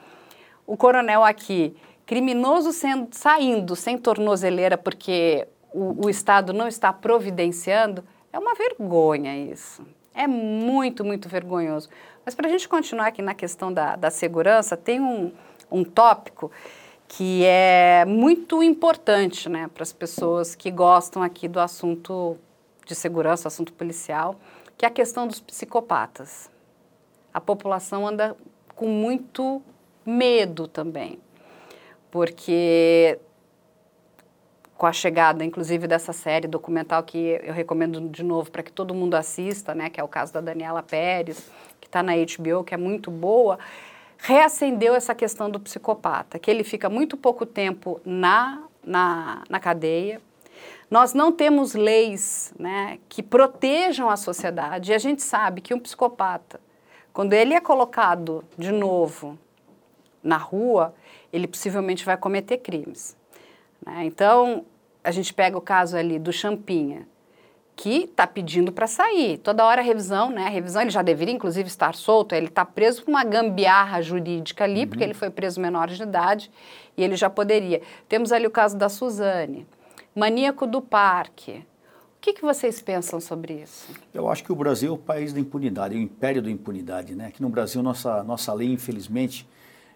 O coronel aqui, criminoso sendo, saindo sem tornozeleira porque o, o Estado não está providenciando, é uma vergonha isso. É muito, muito vergonhoso. Mas para a gente continuar aqui na questão da, da segurança, tem um, um tópico que é muito importante né, para as pessoas que gostam aqui do assunto de segurança, assunto policial, que é a questão dos psicopatas. A população anda com muito medo também, porque com a chegada, inclusive, dessa série documental que eu recomendo de novo para que todo mundo assista, né, que é o caso da Daniela Pérez, que está na HBO, que é muito boa, reacendeu essa questão do psicopata, que ele fica muito pouco tempo na, na, na cadeia. Nós não temos leis né, que protejam a sociedade e a gente sabe que um psicopata, quando ele é colocado de novo na rua, ele possivelmente vai cometer crimes. Né? Então, a gente pega o caso ali do Champinha que está pedindo para sair. Toda hora a revisão, né? A revisão ele já deveria, inclusive, estar solto. Ele está preso por uma gambiarra jurídica ali, uhum. porque ele foi preso menor de idade e ele já poderia. Temos ali o caso da Suzane, maníaco do parque. O que, que vocês pensam sobre isso? Eu acho que o Brasil é o país da impunidade, é o império da impunidade, né? Aqui no Brasil, nossa, nossa lei, infelizmente,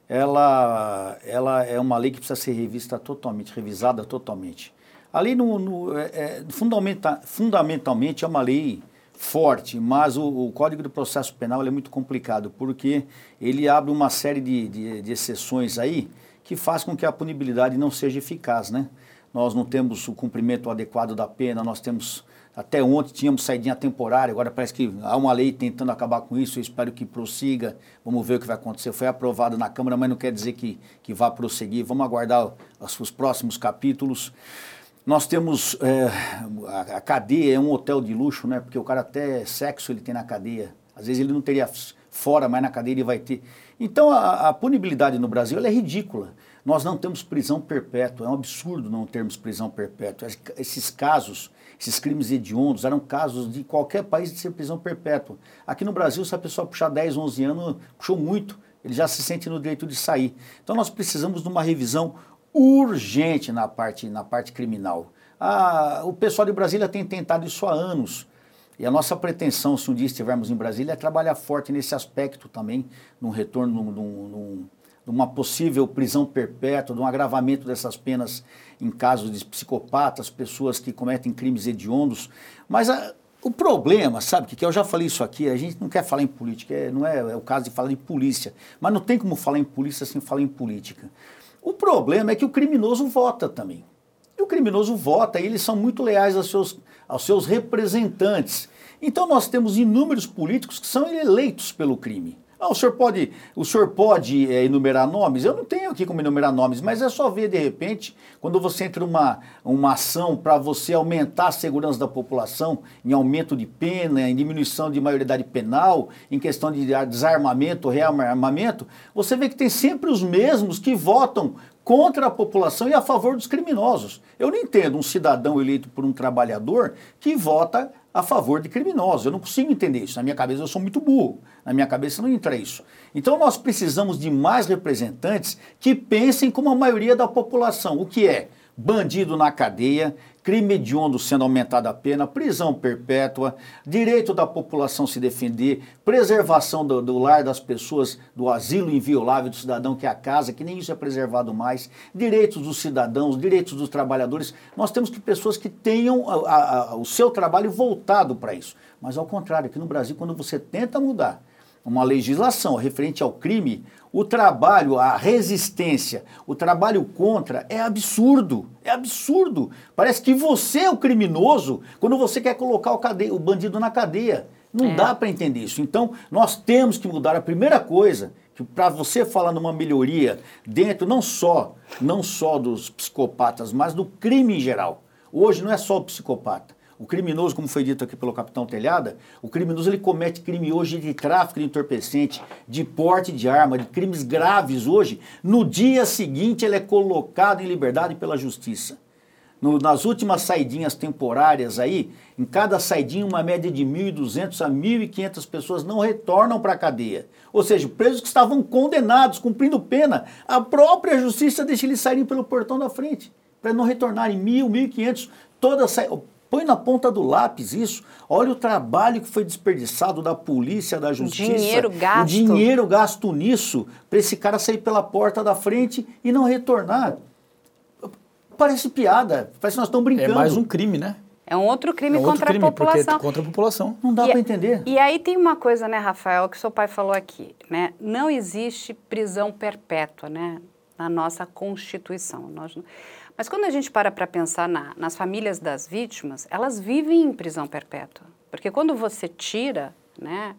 ela, ela é uma lei que precisa ser revista totalmente, revisada totalmente. Ali, no, no é, é, fundamenta, fundamentalmente, é uma lei forte, mas o, o, Código do Processo Penal é muito complicado, porque ele abre uma série de, de, de, exceções aí que faz com que a punibilidade não seja eficaz, né? Nós não temos o cumprimento adequado da pena, nós temos, até ontem tínhamos saidinha temporária, agora parece que há uma lei tentando acabar com isso, eu espero que prossiga, vamos ver o que vai acontecer. Foi aprovado na Câmara, mas não quer dizer que, que vá prosseguir, vamos aguardar os, os próximos capítulos. Nós temos é, a, cadeia é um hotel de luxo, né? Porque o cara até sexo ele tem na cadeia. Às vezes ele não teria fora, mas na cadeia ele vai ter. Então a, a punibilidade no Brasil é ridícula. Nós não temos prisão perpétua, é um absurdo não termos prisão perpétua. Esses casos, esses crimes hediondos, eram casos de qualquer país de ser prisão perpétua. Aqui no Brasil, se a pessoa puxar 10, 11 anos, puxou muito, ele já se sente no direito de sair. Então nós precisamos de uma revisão urgente na parte, na parte criminal. Ah, o pessoal de Brasília tem tentado isso há anos. E a nossa pretensão, se um dia estivermos em Brasília, é trabalhar forte nesse aspecto também, num retorno, num, num, numa possível prisão perpétua, de um agravamento dessas penas em casos de psicopatas, pessoas que cometem crimes hediondos. Mas a, o problema, sabe, que, eu já falei isso aqui, a gente não quer falar em política, é, não é, é, o caso de falar em polícia, mas não tem como falar em polícia sem falar em política. O problema é que o criminoso vota também. E o criminoso vota e eles são muito leais aos seus, aos seus representantes. Então nós temos inúmeros políticos que são eleitos pelo crime. Ah, o senhor pode, o senhor pode é, enumerar nomes? Eu não tenho aqui como enumerar nomes, mas é só ver de repente, quando você entra uma, uma ação para você aumentar a segurança da população, em aumento de pena, em diminuição de maioridade penal, em questão de desarmamento, rearmamento, você vê que tem sempre os mesmos que votam contra a população e a favor dos criminosos. Eu não entendo um cidadão eleito por um trabalhador que vota a favor de criminosos. Eu não consigo entender isso. Na minha cabeça eu sou muito burro. Na minha cabeça não entra isso. Então nós precisamos de mais representantes que pensem como a maioria da população. O que é? Bandido na cadeia, crime hediondo sendo aumentada a pena, prisão perpétua, direito da população se defender, preservação do, do, lar das pessoas, do asilo inviolável do cidadão, que é a casa, que nem isso é preservado mais, direitos dos cidadãos, direitos dos trabalhadores. Nós temos que pessoas que tenham a, a, a, o seu trabalho voltado para isso. Mas ao contrário, aqui no Brasil, quando você tenta mudar uma legislação referente ao crime, o trabalho, a resistência, o trabalho contra é absurdo. É absurdo. Parece que você é o criminoso quando você quer colocar o, cadeia, o bandido na cadeia. Não é. dá para entender isso. Então, nós temos que mudar. A primeira coisa, que para você falar numa melhoria dentro não só, não só dos psicopatas, mas do crime em geral. Hoje não é só o psicopata. O criminoso, como foi dito aqui pelo capitão Telhada, o criminoso ele comete crime hoje de tráfico de entorpecente, de porte de arma, de crimes graves hoje. No dia seguinte ele é colocado em liberdade pela justiça. No, nas últimas saidinhas temporárias aí, em cada saidinha uma média de 1.200 a 1.500 pessoas não retornam para a cadeia. Ou seja, presos que estavam condenados, cumprindo pena, a própria justiça deixa eles saírem pelo portão da frente, para não retornarem 1.000, 1.500, toda Põe na ponta do lápis isso. Olha o trabalho que foi desperdiçado da polícia, da justiça. O dinheiro gasto. O dinheiro gasto nisso para esse cara sair pela porta da frente e não retornar. Parece piada. Parece que nós estamos brincando. É mais um crime, né? É um outro crime é um outro contra crime, a população. Contra a população. Não dá para entender. E aí tem uma coisa, né, Rafael, que seu pai falou aqui, né? Não existe prisão perpétua, né, na nossa Constituição. Nós não... Mas quando a gente para para pensar na, nas famílias das vítimas, elas vivem em prisão perpétua. Porque quando você tira né,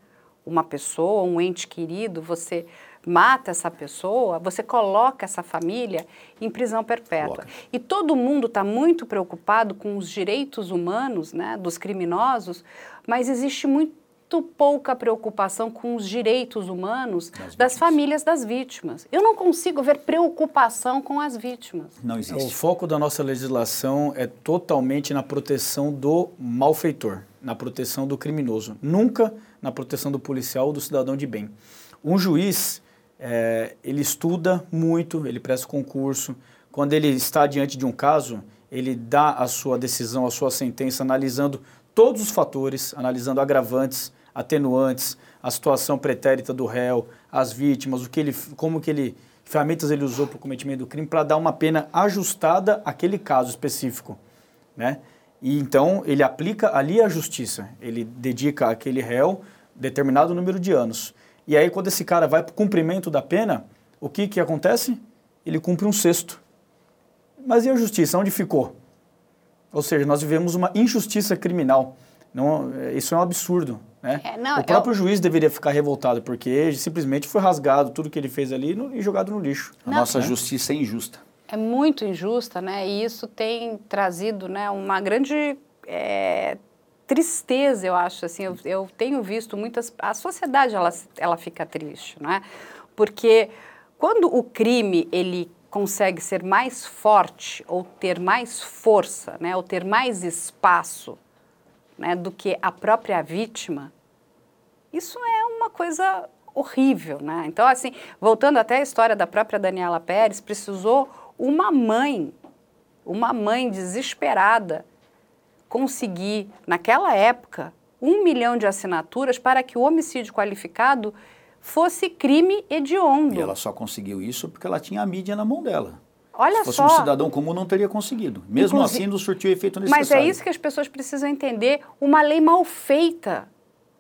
uma pessoa, um ente querido, você mata essa pessoa, você coloca essa família em prisão perpétua. Coloca. E todo mundo está muito preocupado com os direitos humanos né, dos criminosos, mas existe muito muito pouca preocupação com os direitos humanos das, das famílias das vítimas. Eu não consigo ver preocupação com as vítimas. Não existe. O foco da nossa legislação é totalmente na proteção do malfeitor, na proteção do criminoso, nunca na proteção do policial ou do cidadão de bem. Um juiz, é, ele estuda muito, ele presta concurso. Quando ele está diante de um caso, ele dá a sua decisão, a sua sentença, analisando todos os fatores, analisando agravantes, atenuantes, a situação pretérita do réu, as vítimas, o que ele, como que ele, ferramentas ele usou para o cometimento do crime para dar uma pena ajustada àquele caso específico, né? E então ele aplica ali a justiça, ele dedica àquele réu determinado número de anos. E aí quando esse cara vai para o cumprimento da pena, o que que acontece? Ele cumpre um sexto. Mas e a justiça? Onde ficou? Ou seja, nós vivemos uma injustiça criminal. Não, isso é um absurdo. Né? É, não, o próprio eu... juiz deveria ficar revoltado, porque simplesmente foi rasgado tudo que ele fez ali no, e jogado no lixo. Não, a nossa né? justiça é injusta. É muito injusta, né? E isso tem trazido né, uma grande é, tristeza, eu acho. Assim, eu, eu, tenho visto muitas... A sociedade, ela, ela fica triste, não é? Porque quando o crime, ele consegue ser mais forte ou ter mais força, né, ou ter mais espaço né, do que a própria vítima, isso é uma coisa horrível, né? Então, assim, voltando até a história da própria Daniela Pérez, precisou uma mãe, uma mãe desesperada, conseguir, naquela época, um milhão de assinaturas para que o homicídio qualificado fosse crime hediondo. E ela só conseguiu isso porque ela tinha a mídia na mão dela. Olha Se fosse só. um cidadão comum, não teria conseguido. Mesmo Inclusive- assim, não surtiu o efeito necessário. Mas é isso que as pessoas precisam entender, uma lei mal feita.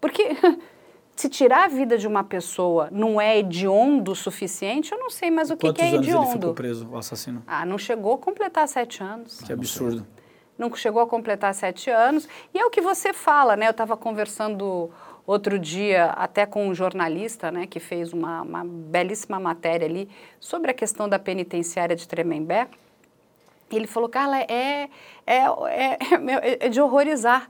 Porque <laughs> se tirar a vida de uma pessoa não é hediondo o suficiente, eu não sei mais o que, Quantos que é anos ele ficou hediondo. preso, o assassino? Ah, não chegou a completar sete anos. Que absurdo. Não chegou a completar sete anos. E é o que você fala, né? Eu estava conversando outro dia até com um jornalista, né, que fez uma, uma belíssima matéria ali sobre a questão da penitenciária de Tremembé. E ele falou, Carla, é, é, é, é, é de horrorizar,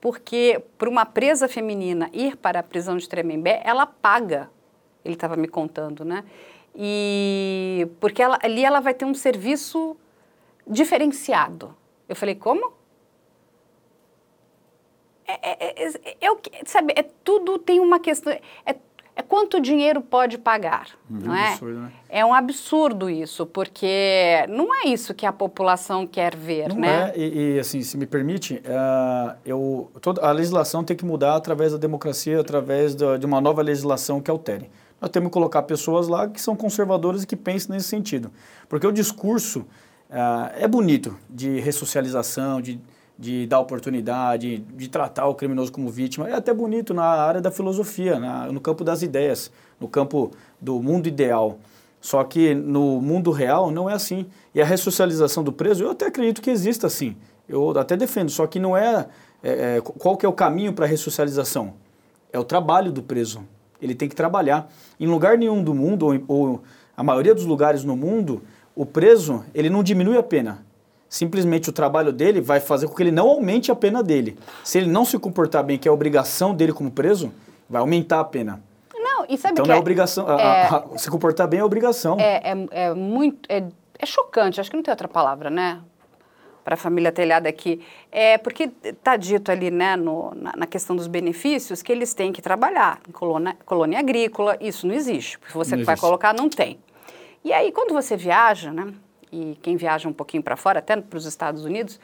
porque para uma presa feminina ir para a prisão de Tremembé, ela paga. Ele estava me contando, né? E porque ela, ali ela vai ter um serviço diferenciado. Eu falei, como? É, é, é, é sabe, é tudo tem uma questão, é, é quanto dinheiro pode pagar, não é? absurdo, né? É um absurdo isso, porque não é isso que a população quer ver, Não né? é, e, e, assim, se me permite, eh, eu, toda, a legislação tem que mudar através da democracia, através da- de uma nova legislação que altere. Nós temos que colocar pessoas lá que são conservadoras e que pensem nesse sentido. Porque o discurso ah, é bonito de ressocialização, de, de dar oportunidade, de tratar o criminoso como vítima. É até bonito na área da filosofia, na- no campo das ideias, no campo do mundo ideal. Só que no mundo real não é assim. E a ressocialização do preso, eu até acredito que exista assim. Eu até defendo, só que não é. é, é, qual que é o caminho para a ressocialização? É o trabalho do preso. Ele tem que trabalhar. Em lugar nenhum do mundo, ou, ou a maioria dos lugares no mundo, o preso ele não diminui a pena. Simplesmente o trabalho dele vai fazer com que ele não aumente a pena dele. Se ele não se comportar bem, que é a obrigação dele como preso, vai aumentar a pena. Não, e sabe Então que não é é- obrigação. a- a- a- se comportar bem é obrigação. é, é, é muito. É, é chocante, acho que não tem outra palavra, né? Para a família telhada aqui. É porque está dito ali, né, no, na, na questão dos benefícios, que eles têm que trabalhar em colônia, colônia agrícola. Isso não existe. Porque você Não vai existe. colocar, não tem. E aí, quando você viaja, né? E quem viaja um pouquinho para fora, até para os Estados Unidos,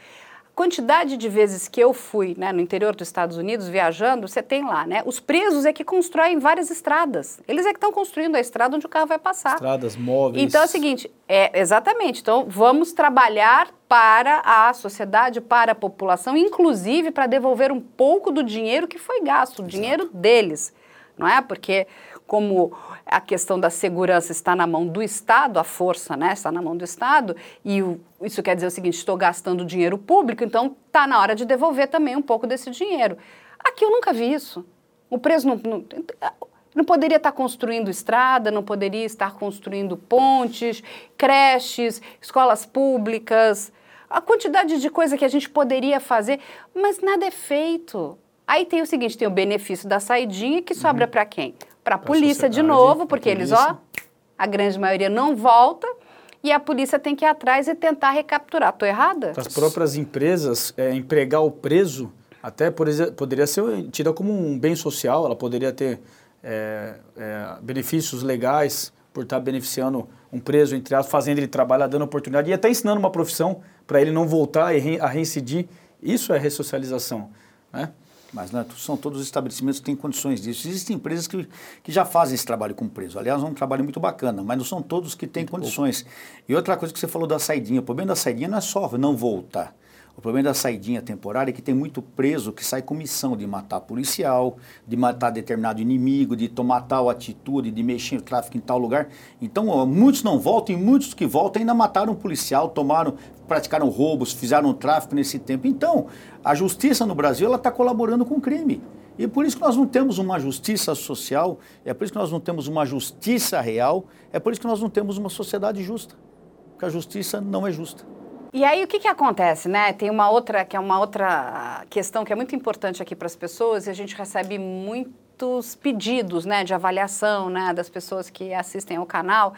a quantidade de vezes que eu fui né, no interior dos Estados Unidos viajando, você tem lá, né? Os presos é que constroem várias estradas. Eles é que estão construindo a estrada onde o carro vai passar. Estradas, móveis. Então é o seguinte, é, exatamente. Então vamos trabalhar para a sociedade, para a população, inclusive para devolver um pouco do dinheiro que foi gasto, o dinheiro deles, não é? Porque como a questão da segurança está na mão do Estado, a força, né, está na mão do Estado, e o- isso quer dizer o seguinte, estou gastando dinheiro público, então está na hora de devolver também um pouco desse dinheiro. Aqui eu nunca vi isso. O preso não, não, não poderia estar construindo estrada, não poderia estar construindo pontes, creches, escolas públicas, a quantidade de coisa que a gente poderia fazer, mas nada é feito. Aí tem o seguinte, tem o benefício da saidinha que sobra para quem? Para a polícia de novo, porque eles, ó, a grande maioria não volta e a polícia tem que ir atrás e tentar recapturar. Tô errada? As próprias empresas, é, empregar o preso, até por poderia ser tida como um bem social, ela poderia ter é, é, benefícios legais por estar beneficiando um preso, entre aspas, fazendo ele trabalhar, dando oportunidade e até ensinando uma profissão para ele não voltar e a reincidir. Isso é ressocialização. Né? Mas né, são todos os estabelecimentos que têm condições disso. Existem empresas que, que já fazem esse trabalho com preso. Aliás, é um trabalho muito bacana, mas não são todos que têm condições. E outra coisa que você falou da saidinha. O problema da saidinha não é só não voltar. O problema da saidinha temporária é que tem muito preso que sai com missão de matar policial, de matar determinado inimigo, de tomar tal atitude, de mexer no tráfico em tal lugar. Então, muitos não voltam e muitos que voltam ainda mataram um policial, tomaram, praticaram roubos, fizeram tráfico nesse tempo. Então, a justiça no Brasil ela está colaborando com o crime. E por isso que nós não temos uma justiça social, é por isso que nós não temos uma justiça real, é por isso que nós não temos uma sociedade justa. Porque a justiça não é justa. E aí o que, que acontece, né? Tem uma outra que é uma outra questão que é muito importante aqui para as pessoas e a gente recebe muitos pedidos, né, de avaliação, né, das pessoas que assistem ao canal,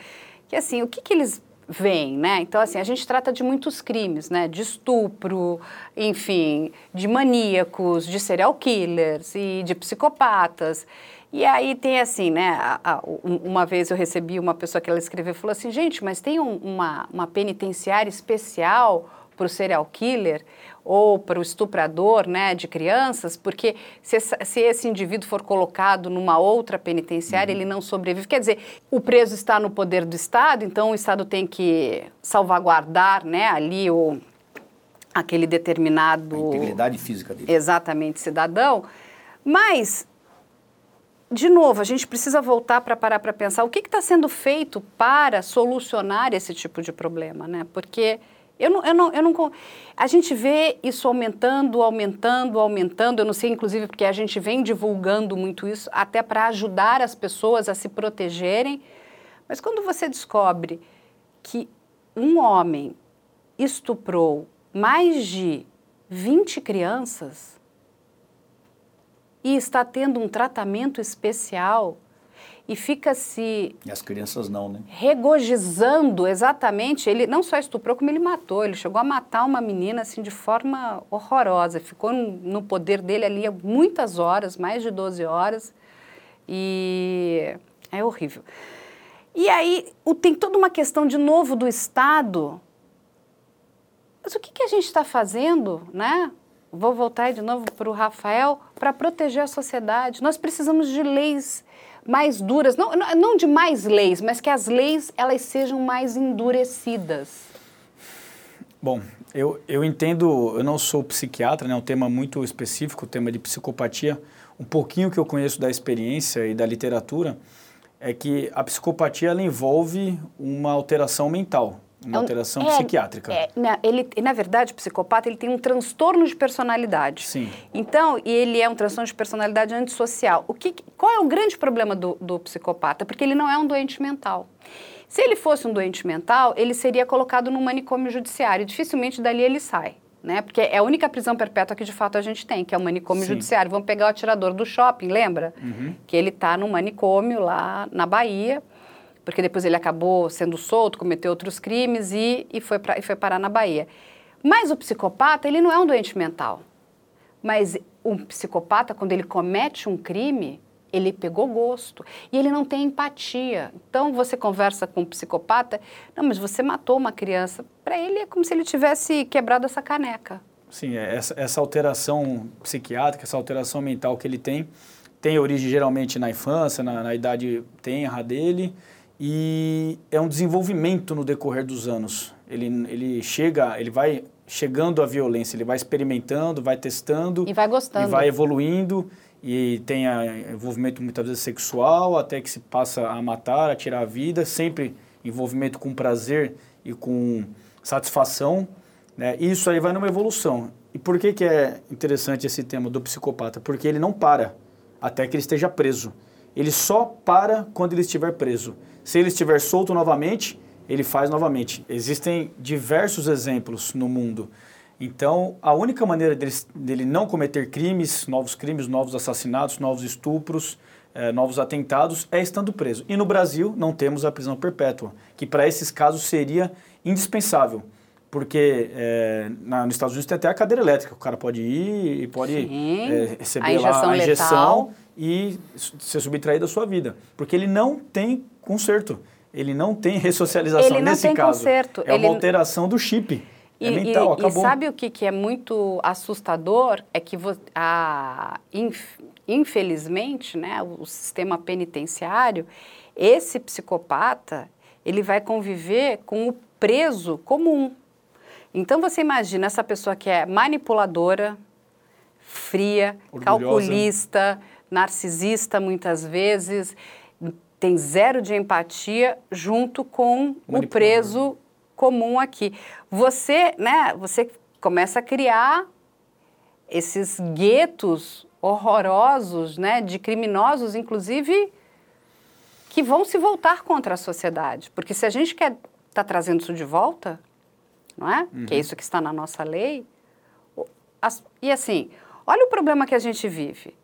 que assim, o que, que eles vem, né? Então, assim, a gente trata de muitos crimes, né? De estupro, enfim, de maníacos, de serial killers e de psicopatas. E aí tem assim, né? A, a, uma vez eu recebi uma pessoa que ela escreveu e falou assim, gente, mas tem um, uma, uma penitenciária especial para o serial killer ou para o estuprador né, de crianças, porque se, se, esse indivíduo for colocado numa outra penitenciária, uhum. ele não sobrevive. Quer dizer, o preso está no poder do Estado, então o Estado tem que salvaguardar né, ali o, aquele determinado... A integridade física dele. Exatamente, cidadão. Mas de novo, a gente precisa voltar para parar para pensar o que está sendo feito para solucionar esse tipo de problema, né? Porque eu não, eu não, eu não, a gente vê isso aumentando, aumentando, aumentando. Eu não sei, inclusive, porque a gente vem divulgando muito isso, até para ajudar as pessoas a se protegerem. Mas quando você descobre que um homem estuprou mais de 20 crianças, e está tendo um tratamento especial e fica se. E as crianças não, né? Regozijando exatamente. Ele não só estuprou, como ele matou. Ele chegou a matar uma menina assim de forma horrorosa. Ficou no poder dele ali muitas horas mais de 12 horas. E é horrível. E aí tem toda uma questão de novo do Estado. Mas o que, que a gente está fazendo, né? Vou voltar de novo para o Rafael, para proteger a sociedade. Nós precisamos de leis mais duras, não, não de mais leis, mas que as leis elas sejam mais endurecidas. Bom, eu, eu entendo, eu não sou psiquiatra, né, é um tema muito específico, o tema de psicopatia. Um pouquinho que eu conheço da experiência e da literatura é que a psicopatia envolve uma alteração mental, uma é alteração é, psiquiátrica. É, na, ele, na verdade, o psicopata ele tem um transtorno de personalidade. Sim. Então, e ele é um transtorno de personalidade antissocial. O que, qual é o grande problema do, do psicopata? Porque ele não é um doente mental. Se ele fosse um doente mental, ele seria colocado no manicômio judiciário. Dificilmente dali ele sai. Né? Porque é a única prisão perpétua que de fato a gente tem, que é o manicômio Sim. judiciário. Vamos pegar o atirador do shopping, lembra? Uhum. Que ele está no manicômio lá na Bahia porque depois ele acabou sendo solto, cometeu outros crimes e, e, foi, pra, e foi parar na Bahia. Mas o psicopata, ele não é um doente mental. Mas um psicopata, quando ele comete um crime, ele pegou gosto e ele não tem empatia. Então você conversa com um psicopata, não, mas você matou uma criança. Para ele é como se ele tivesse quebrado essa caneca. Sim, é, essa, essa alteração psiquiátrica, essa alteração mental que ele tem, tem origem geralmente na infância, na, na idade tenra dele e é um desenvolvimento no decorrer dos anos. Ele, ele chega, ele vai chegando à violência, ele vai experimentando, vai testando e vai gostando, e vai evoluindo e tem a, envolvimento muitas vezes sexual até que se passa a matar, a tirar a vida, sempre envolvimento com prazer e com satisfação, né? Isso aí vai numa evolução. E por que que é interessante esse tema do psicopata? Porque ele não para até que ele esteja preso. Ele só para quando ele estiver preso. Se ele estiver solto novamente, ele faz novamente. Existem diversos exemplos no mundo. Então, a única maneira dele, dele não cometer crimes, novos crimes, novos assassinatos, novos estupros, eh, novos atentados, é estando preso. E no Brasil, não temos a prisão perpétua, que para esses casos seria indispensável. Porque eh, na, nos Estados Unidos tem até a cadeira elétrica, o cara pode ir e pode eh, receber a lá a injeção letal. E ser subtraído da sua vida. Porque ele não tem conserto. Ele não tem ressocialização ele não nesse tem caso. Conserto. É uma alteração do chip. É e, é mental, e, acabou. E sabe o que, que é muito assustador? É que a, infelizmente, né, o sistema penitenciário, esse psicopata, ele vai conviver com o preso comum. Então você imagina essa pessoa que é manipuladora, fria, Orgulhosa. calculista, narcisista muitas vezes, tem zero de empatia junto com o preso comum aqui. Você, né, você começa a criar esses guetos horrorosos, né, de criminosos, inclusive, que vão se voltar contra a sociedade. Porque se a gente quer estar tá trazendo isso de volta, não é? Uhum. Que é isso que está na nossa lei. As, e assim, olha o problema que a gente vive.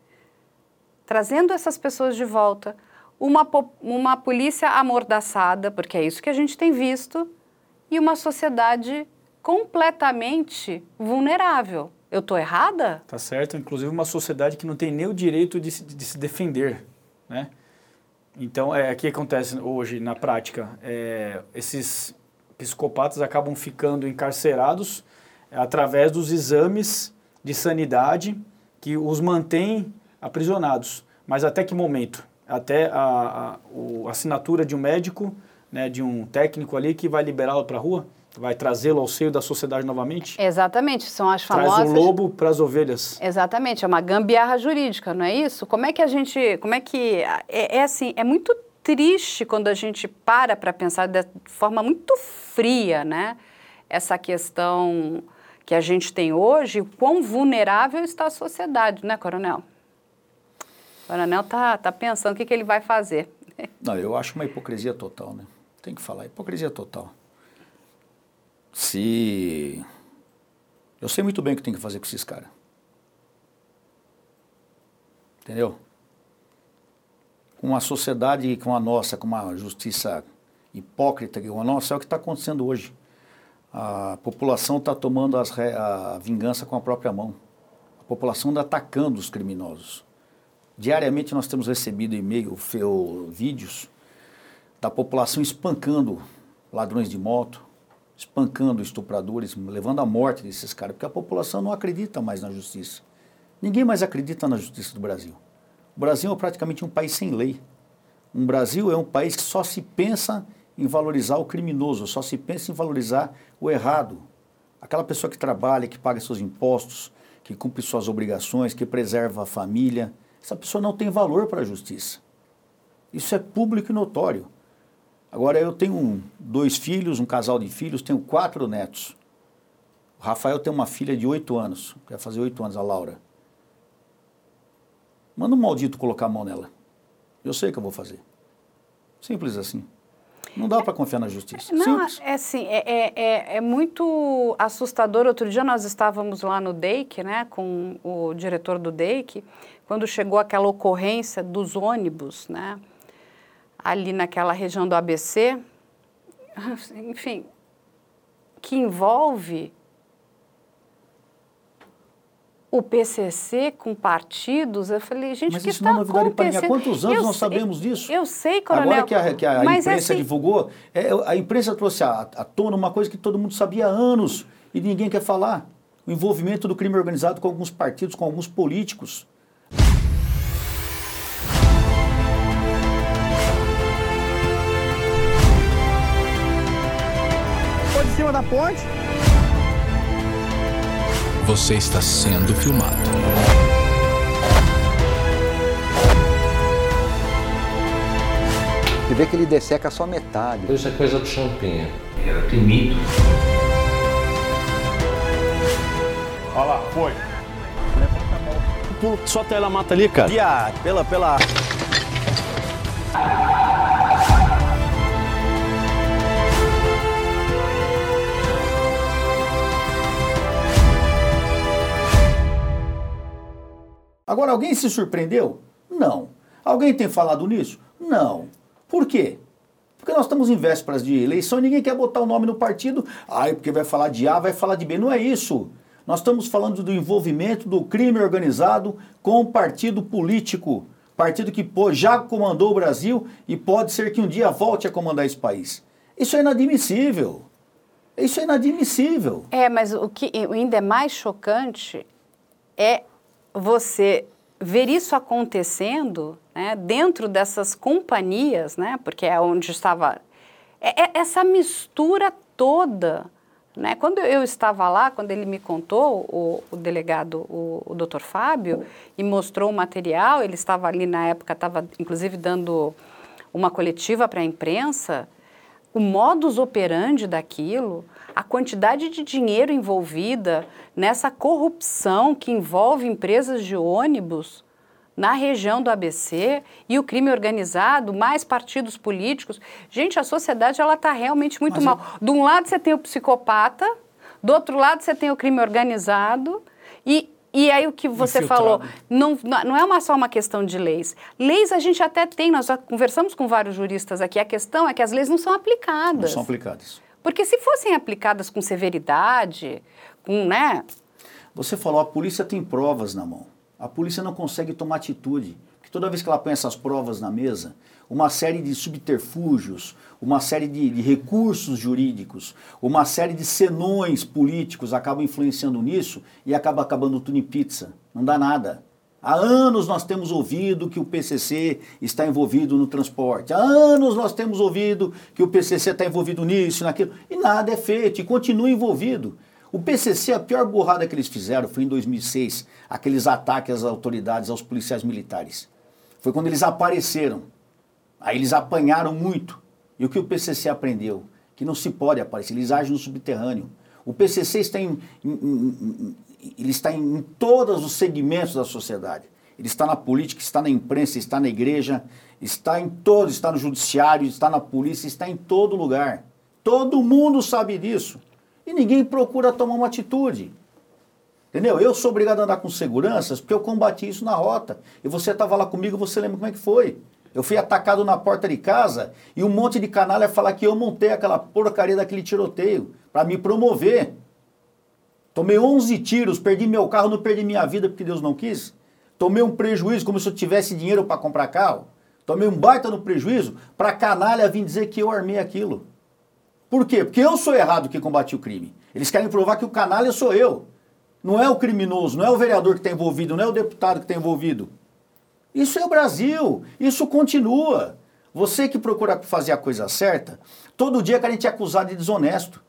Trazendo essas pessoas de volta, uma, uma polícia amordaçada, porque é isso que a gente tem visto, e uma sociedade completamente vulnerável. Eu estou errada? Tá certo, inclusive uma sociedade que não tem nem o direito de se, de se defender, né? Então, é, o que acontece hoje na prática? É, esses psicopatas acabam ficando encarcerados através dos exames de sanidade que os mantêm aprisionados. Mas até que momento? Até a, a, a assinatura de um médico, né, de um técnico ali que vai liberá-lo para a rua? vai trazê-lo ao seio da sociedade novamente? Exatamente, são as famosas... Traz o lobo para as ovelhas. Exatamente, é uma gambiarra jurídica, não é isso? Como é que a gente, como é que, é, é assim, é muito triste quando a gente para para pensar de forma muito fria, né? Essa questão que a gente tem hoje, o quão vulnerável está a sociedade, né, Coronel? O Coronel tá, tá pensando o que, que ele vai fazer. <laughs> Não, eu acho uma hipocrisia total, né? Tem que falar, hipocrisia total se. Eu sei muito bem o que tem que fazer com esses caras. Entendeu? Com uma sociedade como a nossa, com uma justiça hipócrita como a nossa, é o que está acontecendo hoje. A população está tomando as, a vingança com a própria mão. A população está atacando os criminosos. Diariamente nós temos recebido e-mail, vídeos da população espancando ladrões de moto, espancando estupradores, levando à morte desses caras, porque a população não acredita mais na justiça. Ninguém mais acredita na justiça do Brasil. O Brasil é praticamente um país sem lei. Um Brasil é um país que só se pensa em valorizar o criminoso, só se pensa em valorizar o errado. Aquela pessoa que trabalha, que paga seus impostos, que cumpre suas obrigações, que preserva a família, essa pessoa não tem valor para a justiça. Isso é público e notório. Agora eu tenho um, dois filhos, um casal de filhos, tenho quatro netos. O Rafael tem uma filha de oito anos, vai fazer oito anos, a Laura. Manda um maldito colocar a mão nela. Eu sei que eu vou fazer. Simples assim. Não dá para confiar na justiça. Não, Simples. é assim, é, é, é, é, muito assustador. Outro dia nós estávamos lá no DEIC, né, com o diretor do DEIC, quando chegou aquela ocorrência dos ônibus, né, ali naquela região do ABC, <laughs> enfim, que envolve o PCC com partidos, eu falei, gente, mas que isso não é está novidade para ninguém. Há quantos anos Eu nós sei- sabemos disso? Eu sei, coronel. Agora que a, que a imprensa assim, divulgou, é, a imprensa trouxe à, à tona uma coisa que todo mundo sabia há anos e ninguém quer falar. O envolvimento do crime organizado com alguns partidos, com alguns políticos. Cima da ponte. Você está sendo filmado. Você vê que ele desseca só metade. Isso é coisa do Champinha. Era temido. Olha lá, foi. Pulo que só tela mata ali, cara. Viado, pela, pela. Agora, alguém se surpreendeu? Não. Alguém tem falado nisso? Não. Por quê? Porque nós estamos em vésperas de eleição e ninguém quer botar o nome no partido. Ai, porque vai falar de A, vai falar de B. Não é isso. Nós estamos falando do envolvimento do crime organizado com o partido político. Partido que já comandou o Brasil e pode ser que um dia volte a comandar esse país. Isso é inadmissível. Isso é inadmissível. É, mas o que ainda é mais chocante é você ver isso acontecendo né, dentro dessas companhias, né, porque é onde estava é- é essa mistura toda. Né? Quando eu estava lá, quando ele me contou, o, o delegado, o, o doutor Fábio, e mostrou o material, ele estava ali na época, estava inclusive dando uma coletiva para a imprensa, o modus operandi daquilo, a quantidade de dinheiro envolvida nessa corrupção que envolve empresas de ônibus na região do ABC e o crime organizado, mais partidos políticos. Gente, a sociedade ela está realmente muito Mas mal. De um lado você tem o psicopata, do outro lado você tem o crime organizado e e aí o que você Infiltrado. falou, não, não é uma, só uma questão de leis. Leis a gente até tem, nós já conversamos com vários juristas aqui, a questão é que as leis não são aplicadas. Não são aplicadas. Porque se fossem aplicadas com severidade, com, né? Você falou, a polícia tem provas na mão. A polícia não consegue tomar atitude. Porque toda vez que ela põe essas provas na mesa, uma série de subterfúgios, uma série de, de, recursos jurídicos, uma série de senões políticos acabam influenciando nisso e acaba acabando tudo em pizza. Não dá nada. Há anos nós temos ouvido que o PCC está envolvido no transporte. Há anos nós temos ouvido que o PCC está envolvido nisso, naquilo. E nada é feito e continua envolvido. O PCC, a pior burrada que eles fizeram foi em 2006, aqueles ataques às autoridades, aos policiais militares. Foi quando eles apareceram. Aí eles apanharam muito. E o que o PCC aprendeu? Que não se pode aparecer, eles agem no subterrâneo. O PCC está em, em, ele está em todos os segmentos da sociedade. Ele está na política, está na imprensa, está na igreja, está em todo, está no judiciário, está na polícia, está em todo lugar. Todo mundo sabe disso. E ninguém procura tomar uma atitude. Entendeu? Eu sou obrigado a andar com seguranças porque eu combati isso na rota. E você estava lá comigo, você lembra como é que foi? Eu fui atacado na porta de casa e um monte de canalha falar que eu montei aquela porcaria daquele tiroteio para me promover. Tomei 11 tiros, perdi meu carro, não perdi minha vida porque Deus não quis. Tomei um prejuízo como se eu tivesse dinheiro para comprar carro. Tomei um baita no prejuízo para canalha vir dizer que eu armei aquilo. Por quê? Porque eu sou errado que combati o crime. Eles querem provar que o canalha sou eu. Não é o criminoso, não é o vereador que está envolvido, não é o deputado que está envolvido. Isso é o Brasil, isso continua. Você que procura fazer a coisa certa, todo dia querem te acusar de desonesto.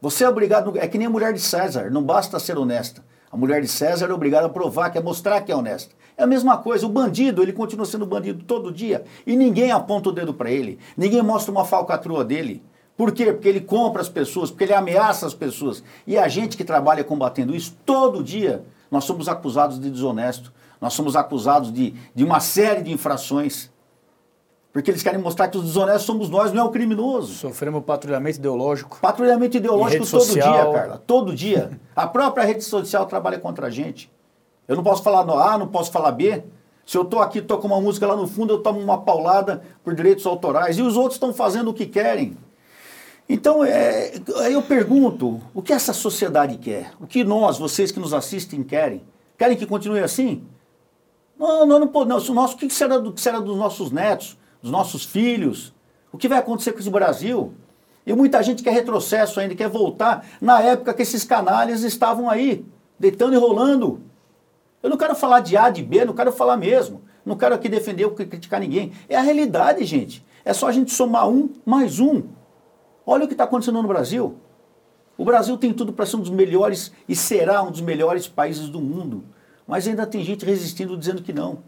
Você é obrigado, é que nem a mulher de César, não basta ser honesta. A mulher de César é obrigada a provar, que é mostrar que é honesta. É a mesma coisa, o bandido, ele continua sendo bandido todo dia e ninguém aponta o dedo para ele, ninguém mostra uma falcatrua dele. Por quê? Porque ele compra as pessoas, porque ele ameaça as pessoas. E a gente que trabalha combatendo isso todo dia, nós somos acusados de desonesto, nós somos acusados de, de uma série de infrações. Porque eles querem mostrar que os desonestos somos nós, não é o criminoso. Sofremos patrulhamento ideológico. Patrulhamento ideológico todo social. dia, Carla. Todo dia. a própria rede social trabalha contra a gente. Eu não posso falar no A, não posso falar B. Se eu estou aqui, toco uma música lá no fundo, eu tomo uma paulada por direitos autorais. E os outros estão fazendo o que querem. Então, é, eu pergunto, o que essa sociedade quer? O que nós, vocês que nos assistem, querem? Querem que continue assim? Não, não, não podemos. O nosso, o que será, do, que será dos nossos netos? Dos nossos filhos. O que vai acontecer com esse Brasil? E muita gente quer retrocesso ainda, quer voltar na época que esses canalhas estavam aí, deitando e rolando. Eu não quero falar de A, de B, não quero falar mesmo. Não quero aqui defender ou criticar ninguém. É a realidade, gente. É só a gente somar um mais um. Olha o que está acontecendo no Brasil. O Brasil tem tudo para ser um dos melhores e será um dos melhores países do mundo. Mas ainda tem gente resistindo dizendo que não.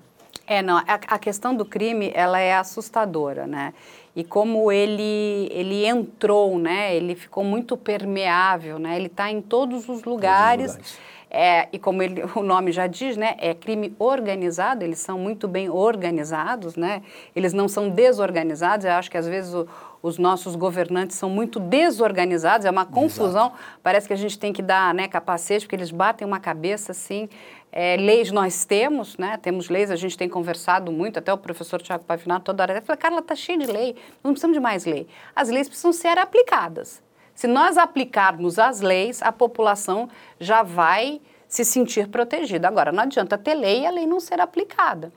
É, não, a, a, questão do crime, ela é assustadora, né? E como ele, ele entrou, né? Ele ficou muito permeável, né? Ele está em todos os lugares. Todos os lugares. É, e como ele, <laughs> o nome já diz, né, é crime organizado, eles são muito bem organizados, né? Eles não são desorganizados. Eu acho que às vezes o, os nossos governantes são muito desorganizados, é uma confusão. Exato. Parece que a gente tem que dar né, capacete, porque eles batem uma cabeça assim. É, leis nós temos, né? Temos leis, a gente tem conversado muito, até o professor Tiago Pavinato toda hora fala, Carla, está cheio de lei, não precisamos de mais lei. As leis precisam ser aplicadas. Se nós aplicarmos as leis, a população já vai se sentir protegida. Agora, não adianta ter lei e a lei não ser aplicada.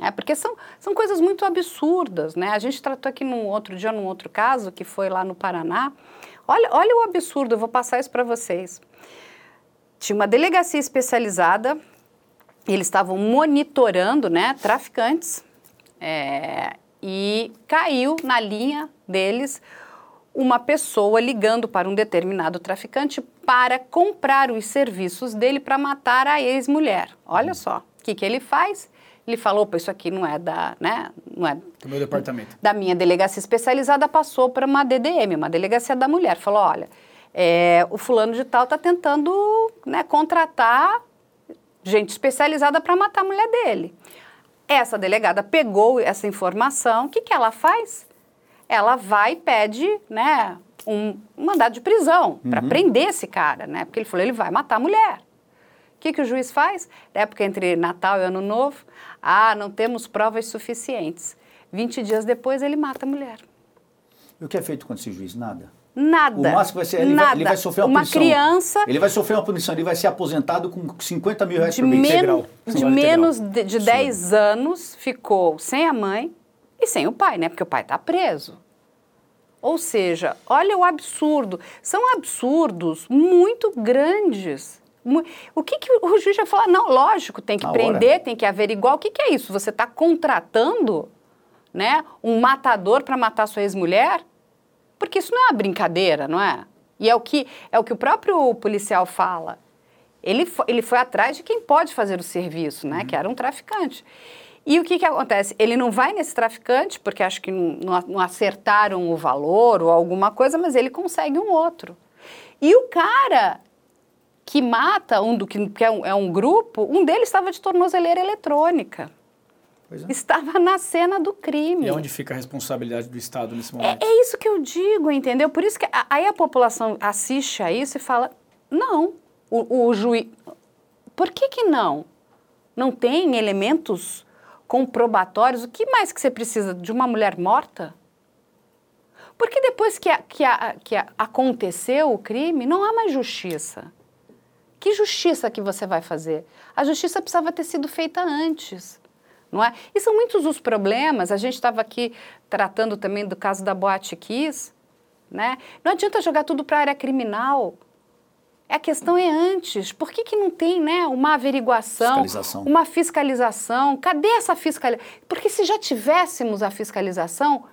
É, porque são, são coisas muito absurdas, né? A gente tratou aqui num outro dia, num outro caso, que foi lá no Paraná. Olha, olha o absurdo, eu vou passar isso para vocês. Tinha uma delegacia especializada eles estavam monitorando né, traficantes é, e caiu na linha deles uma pessoa ligando para um determinado traficante para comprar os serviços dele para matar a ex-mulher. Olha só, o que, que ele faz? Ele falou, opa, isso aqui não é da, né, não é do meu departamento. Da minha delegacia especializada passou para uma DDM, uma delegacia da mulher. Falou, olha, é, o fulano de tal está tentando né, contratar gente especializada para matar a mulher dele. Essa delegada pegou essa informação, o que, que ela faz? Ela vai e pede né, um, um mandado de prisão uhum. para prender esse cara, né? Porque ele falou, ele vai matar a mulher. O que, que o juiz faz? Na época entre Natal e Ano Novo, ah, não temos provas suficientes. 20 dias depois ele mata a mulher. E o que é feito com esse juiz? Nada. Nada. O máximo vai ser, ele, nada. vai, ele vai sofrer uma, uma punição. criança Ele vai sofrer uma punição, ele vai ser aposentado com 50 mil reais por mês. integral. de menos de, de 10 anos ficou sem a mãe e sem o pai, né? Porque o pai está preso. Ou seja, olha o absurdo. São absurdos muito grandes. O que, que o juiz vai falar? Não, lógico, tem que Na prender, hora. tem que averiguar. O que, que é isso? Você está contratando né, um matador para matar sua ex-mulher? Porque isso não é uma brincadeira, não é? E é o que, é o, que o próprio policial fala. Ele, fo- ele foi atrás de quem pode fazer o serviço, né? Que era um traficante. E o que, que acontece? Ele não vai nesse traficante, porque acho que não, não acertaram o valor ou alguma coisa, mas ele consegue um outro. E o cara que mata, um do, que, que é, um, é um grupo, um deles estava de tornozeleira eletrônica. É. Estava na cena do crime. E onde fica a responsabilidade do Estado nesse É, momento? é isso que eu digo, entendeu? Por isso que a- aí a população assiste a isso e fala: não, o, o juiz. Por que, que não? Não tem elementos comprobatórios? O que mais que você precisa de uma mulher morta? Porque depois que, a- que, a- que a- aconteceu o crime, não há mais justiça. Que justiça que você vai fazer? A justiça precisava ter sido feita antes, não é? E são muitos os problemas. A gente estava aqui tratando também do caso da Boate Kiss, né? Não adianta jogar tudo para a área criminal. A questão é antes. Por que, que não tem né, uma averiguação, Fiscalização. uma fiscalização? Cadê essa fiscalização? Porque se já tivéssemos a fiscalização,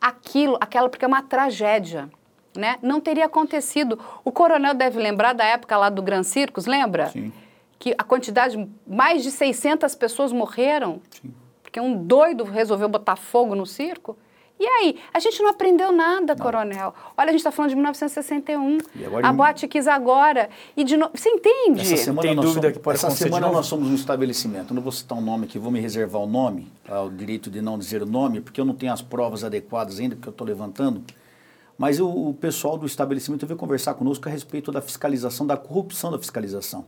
aquilo, aquela, porque é uma tragédia. Né? Não teria acontecido. O coronel deve lembrar da época lá do Gran Circus, lembra? Sim. Que a quantidade, mais de 600 pessoas morreram. Sim. Porque um doido resolveu botar fogo no circo. E aí? A gente não aprendeu nada, coronel. Olha, a gente está falando de 1961. E agora a em- Boate agora. E de no... Você entende? Essa semana, Tem nós dúvida somos, que pode essa acontecer de semana novo? nós somos um estabelecimento. Eu não vou citar um nome aqui, vou me reservar o nome, tá, o direito de não dizer o nome, porque eu não tenho as provas adequadas ainda, porque eu estou levantando. Mas o, o pessoal do estabelecimento veio conversar conosco a respeito da fiscalização, da corrupção da fiscalização.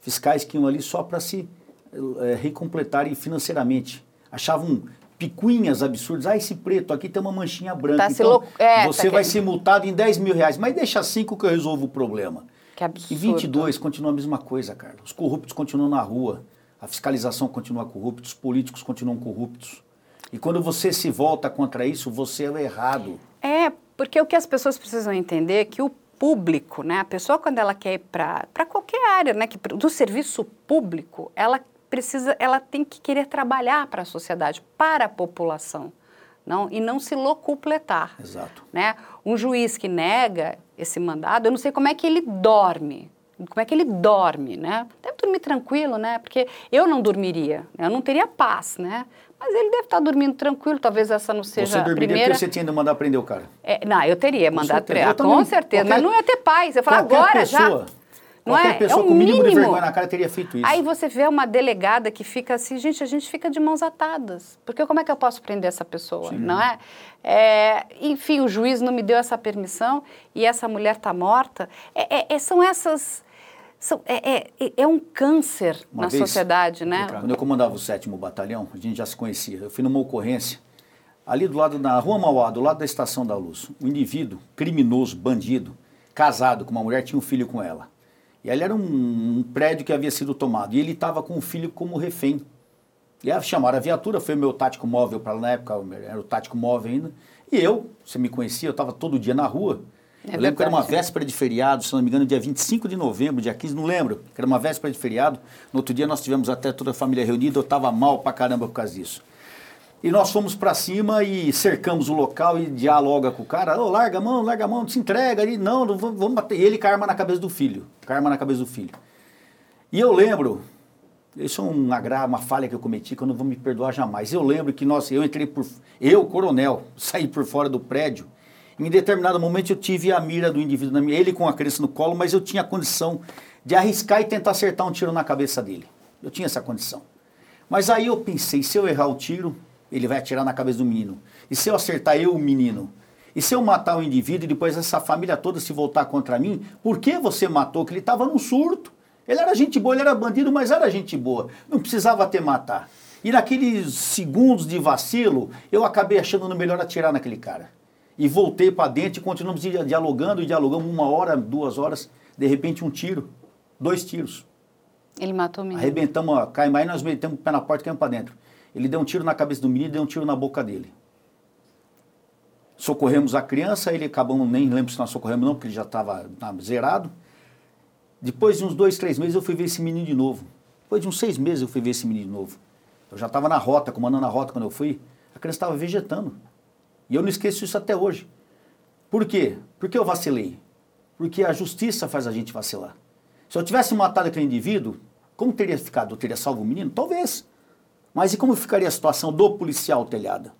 Fiscais que iam ali só para se eh, recompletarem financeiramente. Achavam picuinhas absurdas. Ah, esse preto aqui tem uma manchinha branca. Tá então é, você tá vai que- ser multado em 10 mil reais. Mas deixa cinco que eu resolvo o problema. Que absurdo. Em 22 continua a mesma coisa, Carla. Os corruptos continuam na rua, a fiscalização continua corrupta, os políticos continuam corruptos. E quando você se volta contra isso, você é errado. É, porque o que as pessoas precisam entender é que o público, né, a pessoa quando ela quer ir para qualquer área, né, que, do serviço público, ela precisa, ela tem que querer trabalhar para a sociedade, para a população, não, e não se locupletar. Exato. Né? Um juiz que nega esse mandado, eu não sei como é que ele dorme. Como é que ele dorme, né? Deve dormir tranquilo, né? Porque eu não dormiria, né? eu não teria paz, né? Mas ele deve estar dormindo tranquilo, talvez essa não seja você a dormiria primeira... porque você tinha de mandar prender o cara. É, não, eu teria mandado prender, Eu também. com certeza, mas Qualquer- não ia ter paz. Eu falar qualquer agora pessoa, já. Não qualquer é? pessoa é um com o mínimo, de mínimo. vergonha na cara teria feito isso. Aí você vê uma delegada que fica assim, gente, a gente fica de mãos atadas. Porque como é que eu posso prender essa pessoa, não é? É, Enfim, o juiz não me deu essa permissão e essa mulher está morta. É- é- é- são essas... são- é, é- é um câncer Uma na vez, sociedade, né? Quando eu comandava o sétimo batalhão, a gente já se conhecia. Eu fui numa ocorrência, ali do lado da Rua Mauá, do lado da Estação da Luz. Um indivíduo, criminoso, bandido, casado com uma mulher, tinha um filho com ela. E ali era um, um prédio que havia sido tomado. E ele estava com o filho como refém. E aí chamaram a viatura, foi o meu tático móvel para lá na época, era o tático móvel ainda. E eu, você me conhecia, eu estava todo dia na rua. É eu lembro que era uma véspera de feriado, se não me engano, dia 25 de novembro, dia 15, não lembro. Que era uma véspera de feriado. No outro dia nós tivemos até toda a família reunida, eu estava mal pra caramba por causa disso. E nós fomos para cima e cercamos o local e dialoga com o cara. Ô, larga a mão, larga a mão, se entrega ali. Não, não vamos, bater. E ele com a arma na cabeça do filho. Com a arma na cabeça do filho. E eu lembro, isso é um agra- uma falha que eu cometi que eu não vou me perdoar jamais. Eu lembro que nós, eu entrei por. Eu, coronel, <laughs> saí por fora do prédio. Em determinado momento eu tive a mira do indivíduo, na minha, ele com a criança no colo, mas eu tinha a condição de arriscar e tentar acertar um tiro na cabeça dele. Eu tinha essa condição. Mas aí eu pensei, se eu errar o tiro, ele vai atirar na cabeça do menino. E se eu acertar eu, o menino? E se eu matar o indivíduo e depois essa família toda se voltar contra mim, por que você matou? Que ele estava num surto. Ele era gente boa, ele era bandido, mas era gente boa. Não precisava ter matar. E naqueles segundos de vacilo, eu acabei achando melhor atirar naquele cara. E voltei para dentro e continuamos dia- dialogando, e dialogamos uma hora, duas horas. De repente, um tiro, dois tiros. Ele matou o menino. Arrebentamos, ó, caímos aí, nós metemos o pé na porta e caímos para dentro. Ele deu um tiro na cabeça do menino e deu um tiro na boca dele. Socorremos a criança, ele acabamos, nem lembro se nós socorremos não, porque ele já estava zerado. Depois de uns dois, três meses eu fui ver esse menino de novo. Depois de uns seis meses eu fui ver esse menino de novo. Eu já estava na rota, comandando a rota quando eu fui. A criança estava vegetando. E eu não esqueço isso até hoje. Por quê? Porque eu vacilei. Porque a justiça faz a gente vacilar. Se eu tivesse matado aquele indivíduo, como teria ficado? Eu teria salvo o menino? Talvez. Mas e como ficaria a situação do policial telhada?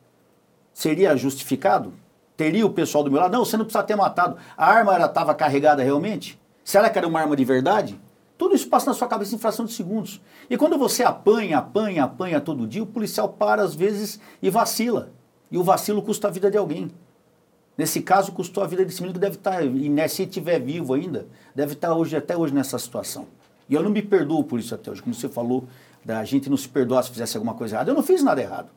Seria justificado? Teria o pessoal do meu lado? Não, você não precisa ter matado. A arma estava carregada realmente? Será que era uma arma de verdade? Tudo isso passa na sua cabeça em fração de segundos. E quando você apanha, apanha, apanha todo dia, o policial para às vezes e vacila. E o vacilo custa a vida de alguém. Nesse caso, custou a vida desse menino que deve estar, e né, se estiver vivo ainda, deve estar hoje, até hoje nessa situação. E eu não me perdoo por isso até hoje. Como você falou, da gente não se perdoar se fizesse alguma coisa errada. Eu não fiz nada errado.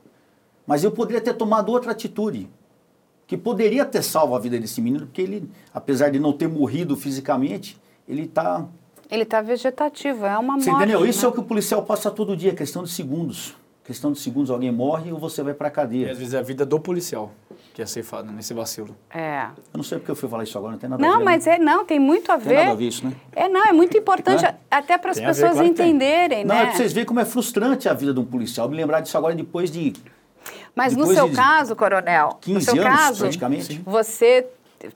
Mas eu poderia ter tomado outra atitude, que poderia ter salvo a vida desse menino, porque ele, apesar de não ter morrido fisicamente, ele está. Ele está vegetativo, é uma Você morte. entendeu? Isso né? é o que o policial passa todo dia, questão de segundos. Questão de segundos, alguém morre ou você vai para a E cadeia. às vezes é a vida do policial que é ceifada nesse vacilo. É. Eu não sei porque eu fui falar isso agora, não tem nada a ver. Não, né? mas é, não, tem muito a Tem ver. nada a ver isso, né? É, não, é muito importante Né? até para as Tem pessoas claro tem. entenderem, Não, né? é pra vocês verem como é frustrante a vida de um policial. Me lembrar disso agora depois de Mas no depois seu de caso, coronel, no 15 seu anos, caso, praticamente. você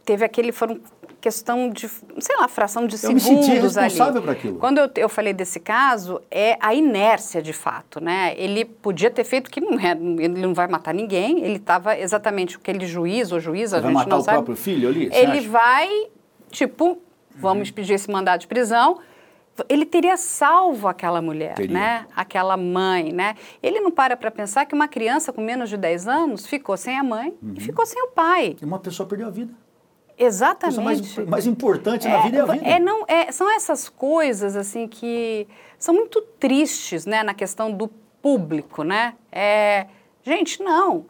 teve aquele foram questão de, sei lá, fração de Eu me segundos senti ali. responsável por aquilo. Quando eu, eu falei desse caso, é a inércia de fato, né? Ele podia ter feito que não é, ele não vai matar ninguém, ele estava exatamente aquele juiz ou juíza, a vai gente matar não o sabe. próprio filho ali? Ele acha? vai, tipo, vamos pedir esse mandado de prisão. Ele teria salvo aquela mulher, Teria. né? Aquela mãe, né? Ele não para para pensar que uma criança com menos de 10 anos ficou sem a mãe Uhum. e ficou sem o pai. E uma pessoa perdeu a vida. Exatamente. mais, mais importante na vida é a vida. É, não, é, são essas coisas assim que são muito tristes, né, na questão do público, né? É, gente, não.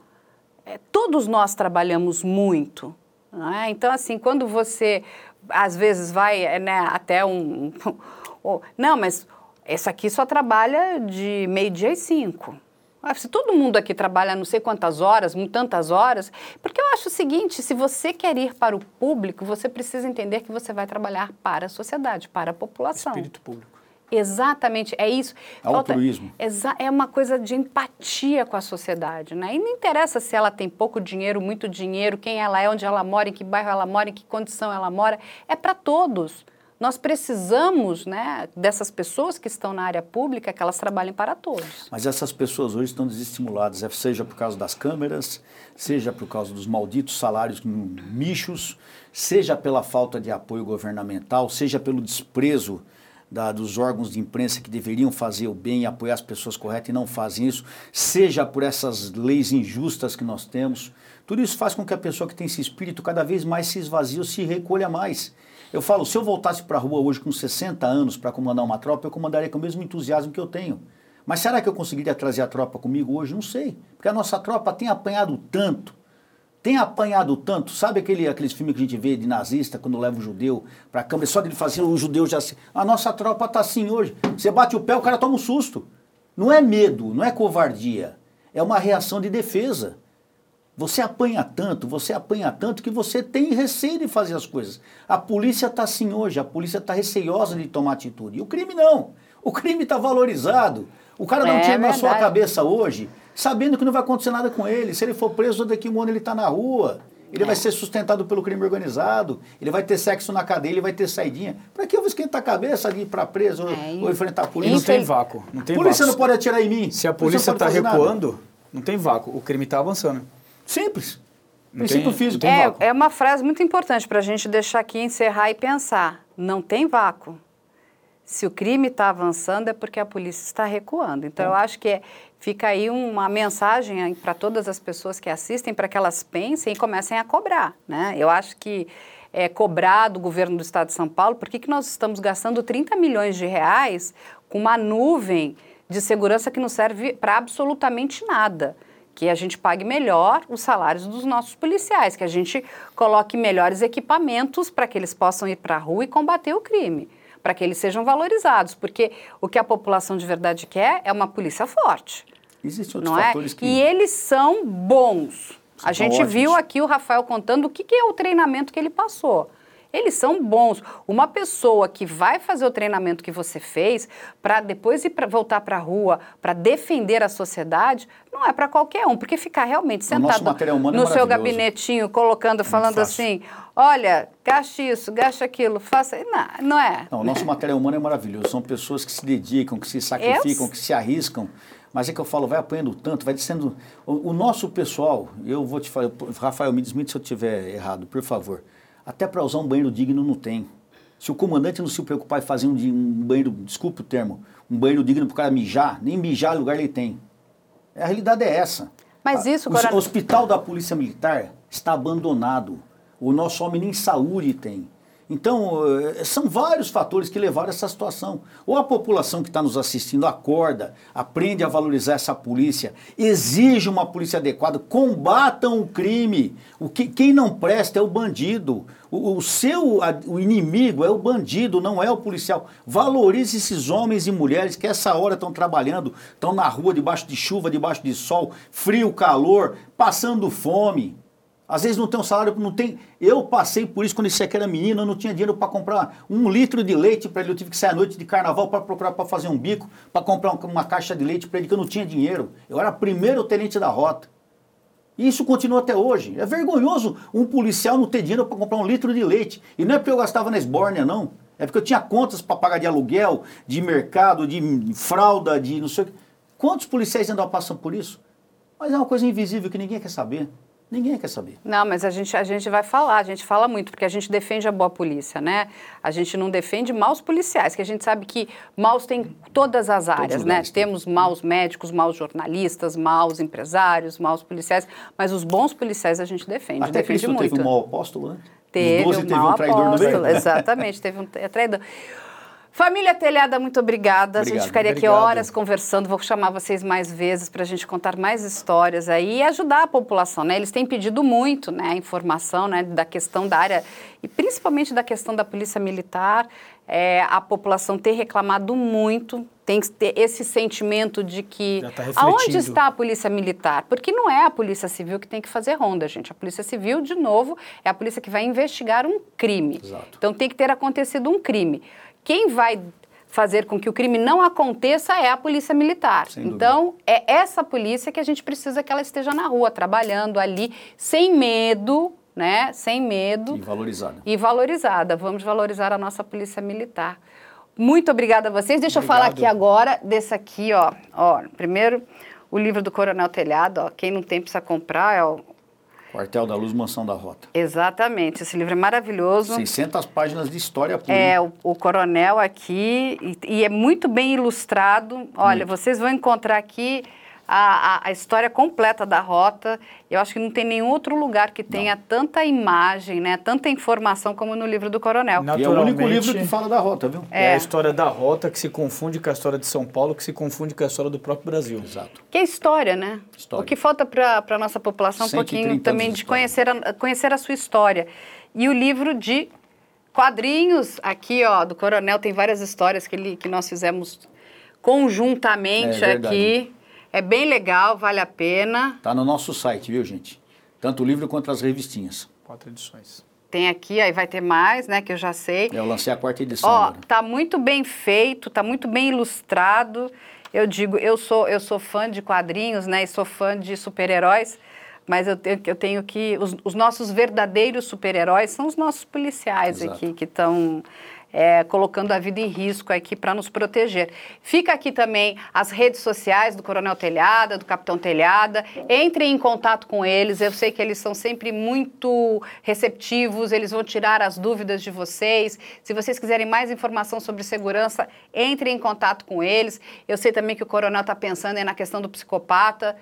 É, todos nós trabalhamos muito, não é? Então, assim, quando você às vezes vai, é, né, até um, <laughs> não, mas esse aqui só trabalha de meio-dia e cinco. Ah, Se todo mundo aqui trabalha não sei quantas horas, tantas horas, porque eu acho o seguinte, se você quer ir para o público, você precisa entender que você vai trabalhar para a sociedade, para a população. Espírito público. Exatamente, é isso. Falta- Altruísmo. exa- é uma coisa de empatia com a sociedade, né? E não interessa se ela tem pouco dinheiro, muito dinheiro, quem ela é, onde ela mora, em que bairro ela mora, em que condição ela mora, é para todos. Nós precisamos, né, dessas pessoas que estão na área pública, que elas trabalhem para todos. Mas essas pessoas hoje estão desestimuladas, é, seja por causa das câmeras, seja por causa dos malditos salários michos, seja pela falta de apoio governamental, seja pelo desprezo da- dos órgãos de imprensa que deveriam fazer o bem e apoiar as pessoas corretas e não fazem isso, seja por essas leis injustas que nós temos. Tudo isso faz com que a pessoa que tem esse espírito cada vez mais se esvazie ou se recolha mais. Eu falo, se eu voltasse para a rua hoje com 60 anos para comandar uma tropa, eu comandaria com o mesmo entusiasmo que eu tenho. Mas será que eu conseguiria trazer a tropa comigo hoje? Não sei. Porque a nossa tropa tem apanhado tanto, tem apanhado tanto. Sabe aquele, aqueles filmes que a gente vê de nazista, quando leva o judeu para a câmara, só dele fazer o judeu já. A nossa tropa está assim hoje. Você bate o pé, o cara toma um susto. Não é medo, não é covardia. É uma reação de defesa. Você apanha tanto, você apanha tanto que você tem receio de fazer as coisas. A polícia está assim hoje, a polícia está receiosa de tomar atitude. E o crime não. O crime está valorizado. O cara não É tinha na sua cabeça hoje, sabendo que não vai acontecer nada com ele. Se ele for preso, daqui a um ano ele está na rua. Ele vai ser sustentado pelo crime organizado, ele vai ter sexo na cadeia, ele vai ter saidinha. Para que eu vou esquentar a cabeça de ir para preso ou- É, e- ou enfrentar a E polícia? não tem vácuo. Não tem A polícia vácuo. não pode atirar em mim. Se a polícia está fazer nada. recuando, não tem vácuo. O crime está avançando. Simples. Não Princípio tem- físico. tem É, vácuo. é uma frase muito importante para a gente deixar aqui, encerrar e pensar. Não tem vácuo. Se o crime está avançando é porque a polícia está recuando. Então, eu acho que é- fica aí uma mensagem para todas as pessoas que assistem, para que elas pensem e comecem a cobrar. Né? Eu acho que é cobrar do governo do estado de São Paulo, por que, que nós estamos gastando 30 milhões de reais com uma nuvem de segurança que não serve para absolutamente nada? Que a gente pague melhor os salários dos nossos policiais, que a gente coloque melhores equipamentos para que eles possam ir para a rua e combater o crime, para que eles sejam valorizados, porque o que a população de verdade quer é uma polícia forte. Existem outros não é? fatores que... E eles são bons. São a gente ótimos. viu aqui o Rafael contando o que, que é o treinamento que ele passou. Eles são bons. Uma pessoa que vai fazer o treinamento que você fez para depois ir pra, voltar para a rua para defender a sociedade, não é para qualquer um, porque ficar realmente sentado é no seu maravilhoso. gabinetinho, colocando, falando assim, olha, gaste isso, gaste aquilo, faça. Não, não é. Não, o nosso material humano é maravilhoso. São pessoas que se dedicam, que se sacrificam, Eu- que se arriscam. Mas é que eu falo, vai apanhando tanto, vai descendo. O, o nosso pessoal, eu vou te falar, Rafael, me desmite se eu estiver errado, por favor. Até para usar um banheiro digno não tem. Se o comandante não se preocupar em fazer um, um banheiro, desculpe o termo, um banheiro digno para o cara mijar, nem mijar lugar ele tem. A realidade é essa. Mas isso, o hospital da Polícia Militar está abandonado. O nosso homem nem saúde tem. Então, eh, são vários fatores que levaram a essa situação. Ou a população que está nos assistindo acorda, aprende a valorizar essa polícia, exige uma polícia adequada, combatam o crime. O que, quem não presta é o bandido. O, o seu a- o inimigo é o bandido, não é o policial. Valorize esses homens e mulheres que essa hora estão trabalhando, estão na rua debaixo de chuva, debaixo de sol, frio, calor, passando fome. Às vezes não tem um salário, não tem. Eu passei por isso quando aqui era menino, eu não tinha dinheiro para comprar um litro de leite para ele. Eu tive que sair à noite de carnaval para procurar para fazer um bico, para comprar um- uma caixa de leite para ele, que eu não tinha dinheiro. Eu era primeiro tenente da rota. E isso continua até hoje. É vergonhoso um policial não ter dinheiro para comprar um litro de leite. E não é porque eu gastava na esbórnia, não. É porque eu tinha contas para pagar de aluguel, de mercado, de fralda, de não sei o quê. Quantos policiais ainda passam por isso? Mas é uma coisa invisível que ninguém quer saber. Ninguém quer saber. Não, mas a gente, a gente vai falar, a gente fala muito, porque a gente defende a boa polícia, né? A gente não defende maus policiais, que a gente sabe que maus tem todas as áreas, né? Temos maus médicos, maus jornalistas, maus empresários, maus policiais, mas os bons policiais a gente defende, Até defende Cristo muito. teve um mau apóstolo, né? Teve, Os 12 um teve um traidor no apóstolo, meio. <laughs> Exatamente, teve um tra- traidor. Família Telhada, muito obrigada. a gente Obrigado. ficaria aqui Obrigado. horas conversando. Vou chamar vocês mais vezes para a gente contar mais histórias aí e ajudar a população, né? Eles têm pedido muito, né, informação, né, da questão da área e principalmente da questão da polícia militar. É, a população tem reclamado muito, tem que ter esse sentimento de que tá aonde está a polícia militar? Porque não é a polícia civil que tem que fazer ronda, gente. A polícia civil, de novo, é a polícia que vai investigar um crime. Exato. Então tem que ter acontecido um crime. Quem vai fazer com que o crime não aconteça é a polícia militar. Então é essa polícia que a gente precisa que ela esteja na rua, trabalhando ali, sem medo, né? Sem medo E valorizada. e valorizada. Vamos valorizar a nossa polícia militar. Muito obrigada a vocês. Deixa eu falar aqui agora desse aqui, ó. ó. Primeiro, o livro do Coronel Telhado, ó. Quem não tem precisa comprar, é o... Quartel da Luz, Mansão da Rota. Exatamente. Esse livro é maravilhoso. 600 páginas de história pura. É, o, o coronel aqui, e, e é muito bem ilustrado. Olha, vocês vão encontrar aqui a, a, a história completa da rota. Eu acho que não tem nenhum outro lugar que tenha tanta imagem, né, tanta informação como no livro do coronel. Não. E é o único livro que fala da rota, viu? É. a história da rota que se confunde com a história de São Paulo, que se confunde com a história do próprio Brasil. Exato. Que é história, né? História. O que falta para a nossa população um 130 pouquinho também de conhecer a, conhecer a sua história. E o livro de quadrinhos, aqui, ó, do Coronel, tem várias histórias que, ele, que nós fizemos conjuntamente É verdade. aqui. É bem legal, vale a pena. Tá no nosso site, viu, gente? Tanto o livro quanto as revistinhas. Quatro edições. Tem aqui, aí vai ter mais, né, que eu já sei. Eu lancei a quarta edição Ó, agora. tá muito bem feito, tá muito bem ilustrado. Eu digo, eu sou, eu sou fã de quadrinhos, né? E sou fã de super-heróis, mas eu, tenho- eu tenho que. Os, os nossos verdadeiros super-heróis são os nossos policiais Exato. aqui, que estão. Colocando a vida em risco aqui para nos proteger. Fica aqui também as redes sociais do Coronel Telhada, do Capitão Telhada. Entrem em contato com eles. Eu sei que eles são sempre muito receptivos, eles vão tirar as dúvidas de vocês. Se vocês quiserem mais informação sobre segurança, entrem em contato com eles. Eu sei também que o Coronel está pensando na questão do psicopata.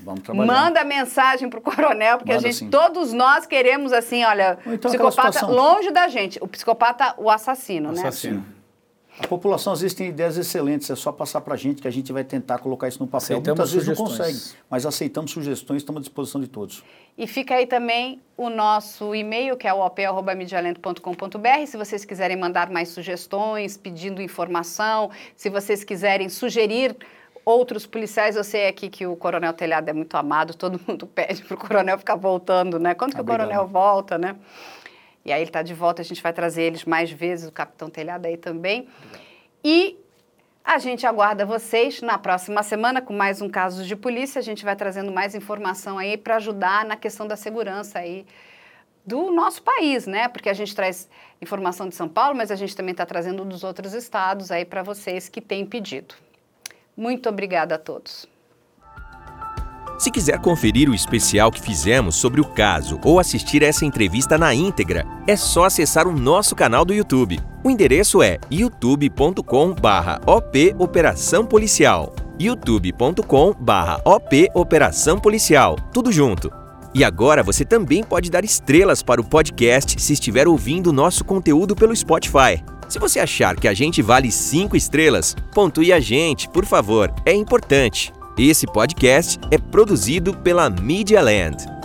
Vamos trabalhar. Manda mensagem pro coronel, porque a Manda gente, sim. todos nós queremos assim, olha, então psicopata longe da gente, o psicopata, o assassino, né? Assassino. A população às vezes tem ideias excelentes, é só passar para a gente que a gente vai tentar colocar isso no papel. Aceitamos Muitas vezes sugestões. não consegue, mas aceitamos sugestões, estamos à disposição de todos. E fica aí também o nosso e-mail, que é o op.medialento.com.br. Se vocês quiserem mandar mais sugestões, pedindo informação, se vocês quiserem sugerir outros policiais, eu sei aqui que o Coronel Telhado é muito amado, todo mundo <laughs> pede para o Coronel ficar voltando, né? Quando que Obrigado. o Coronel volta, né? E aí ele está de volta, a gente vai trazer eles mais vezes, o Capitão Telhado aí também. E a gente aguarda vocês na próxima semana com mais um caso de polícia. A gente vai trazendo mais informação aí para ajudar na questão da segurança aí do nosso país, né? Porque a gente traz informação de São Paulo, mas a gente também está trazendo dos outros estados aí para vocês que têm pedido. Muito obrigada a todos. Se quiser conferir o especial que fizemos sobre o caso ou assistir essa entrevista na íntegra, é só acessar o nosso canal do YouTube. O endereço é youtube.com/op Operação Policial. youtube.com/op Operação Policial. Tudo junto. E agora você também pode dar estrelas para o podcast se estiver ouvindo nosso conteúdo pelo Spotify. Se você achar que a gente vale 5 estrelas, pontue a gente, por favor, é importante. Esse podcast é produzido pela Media Land.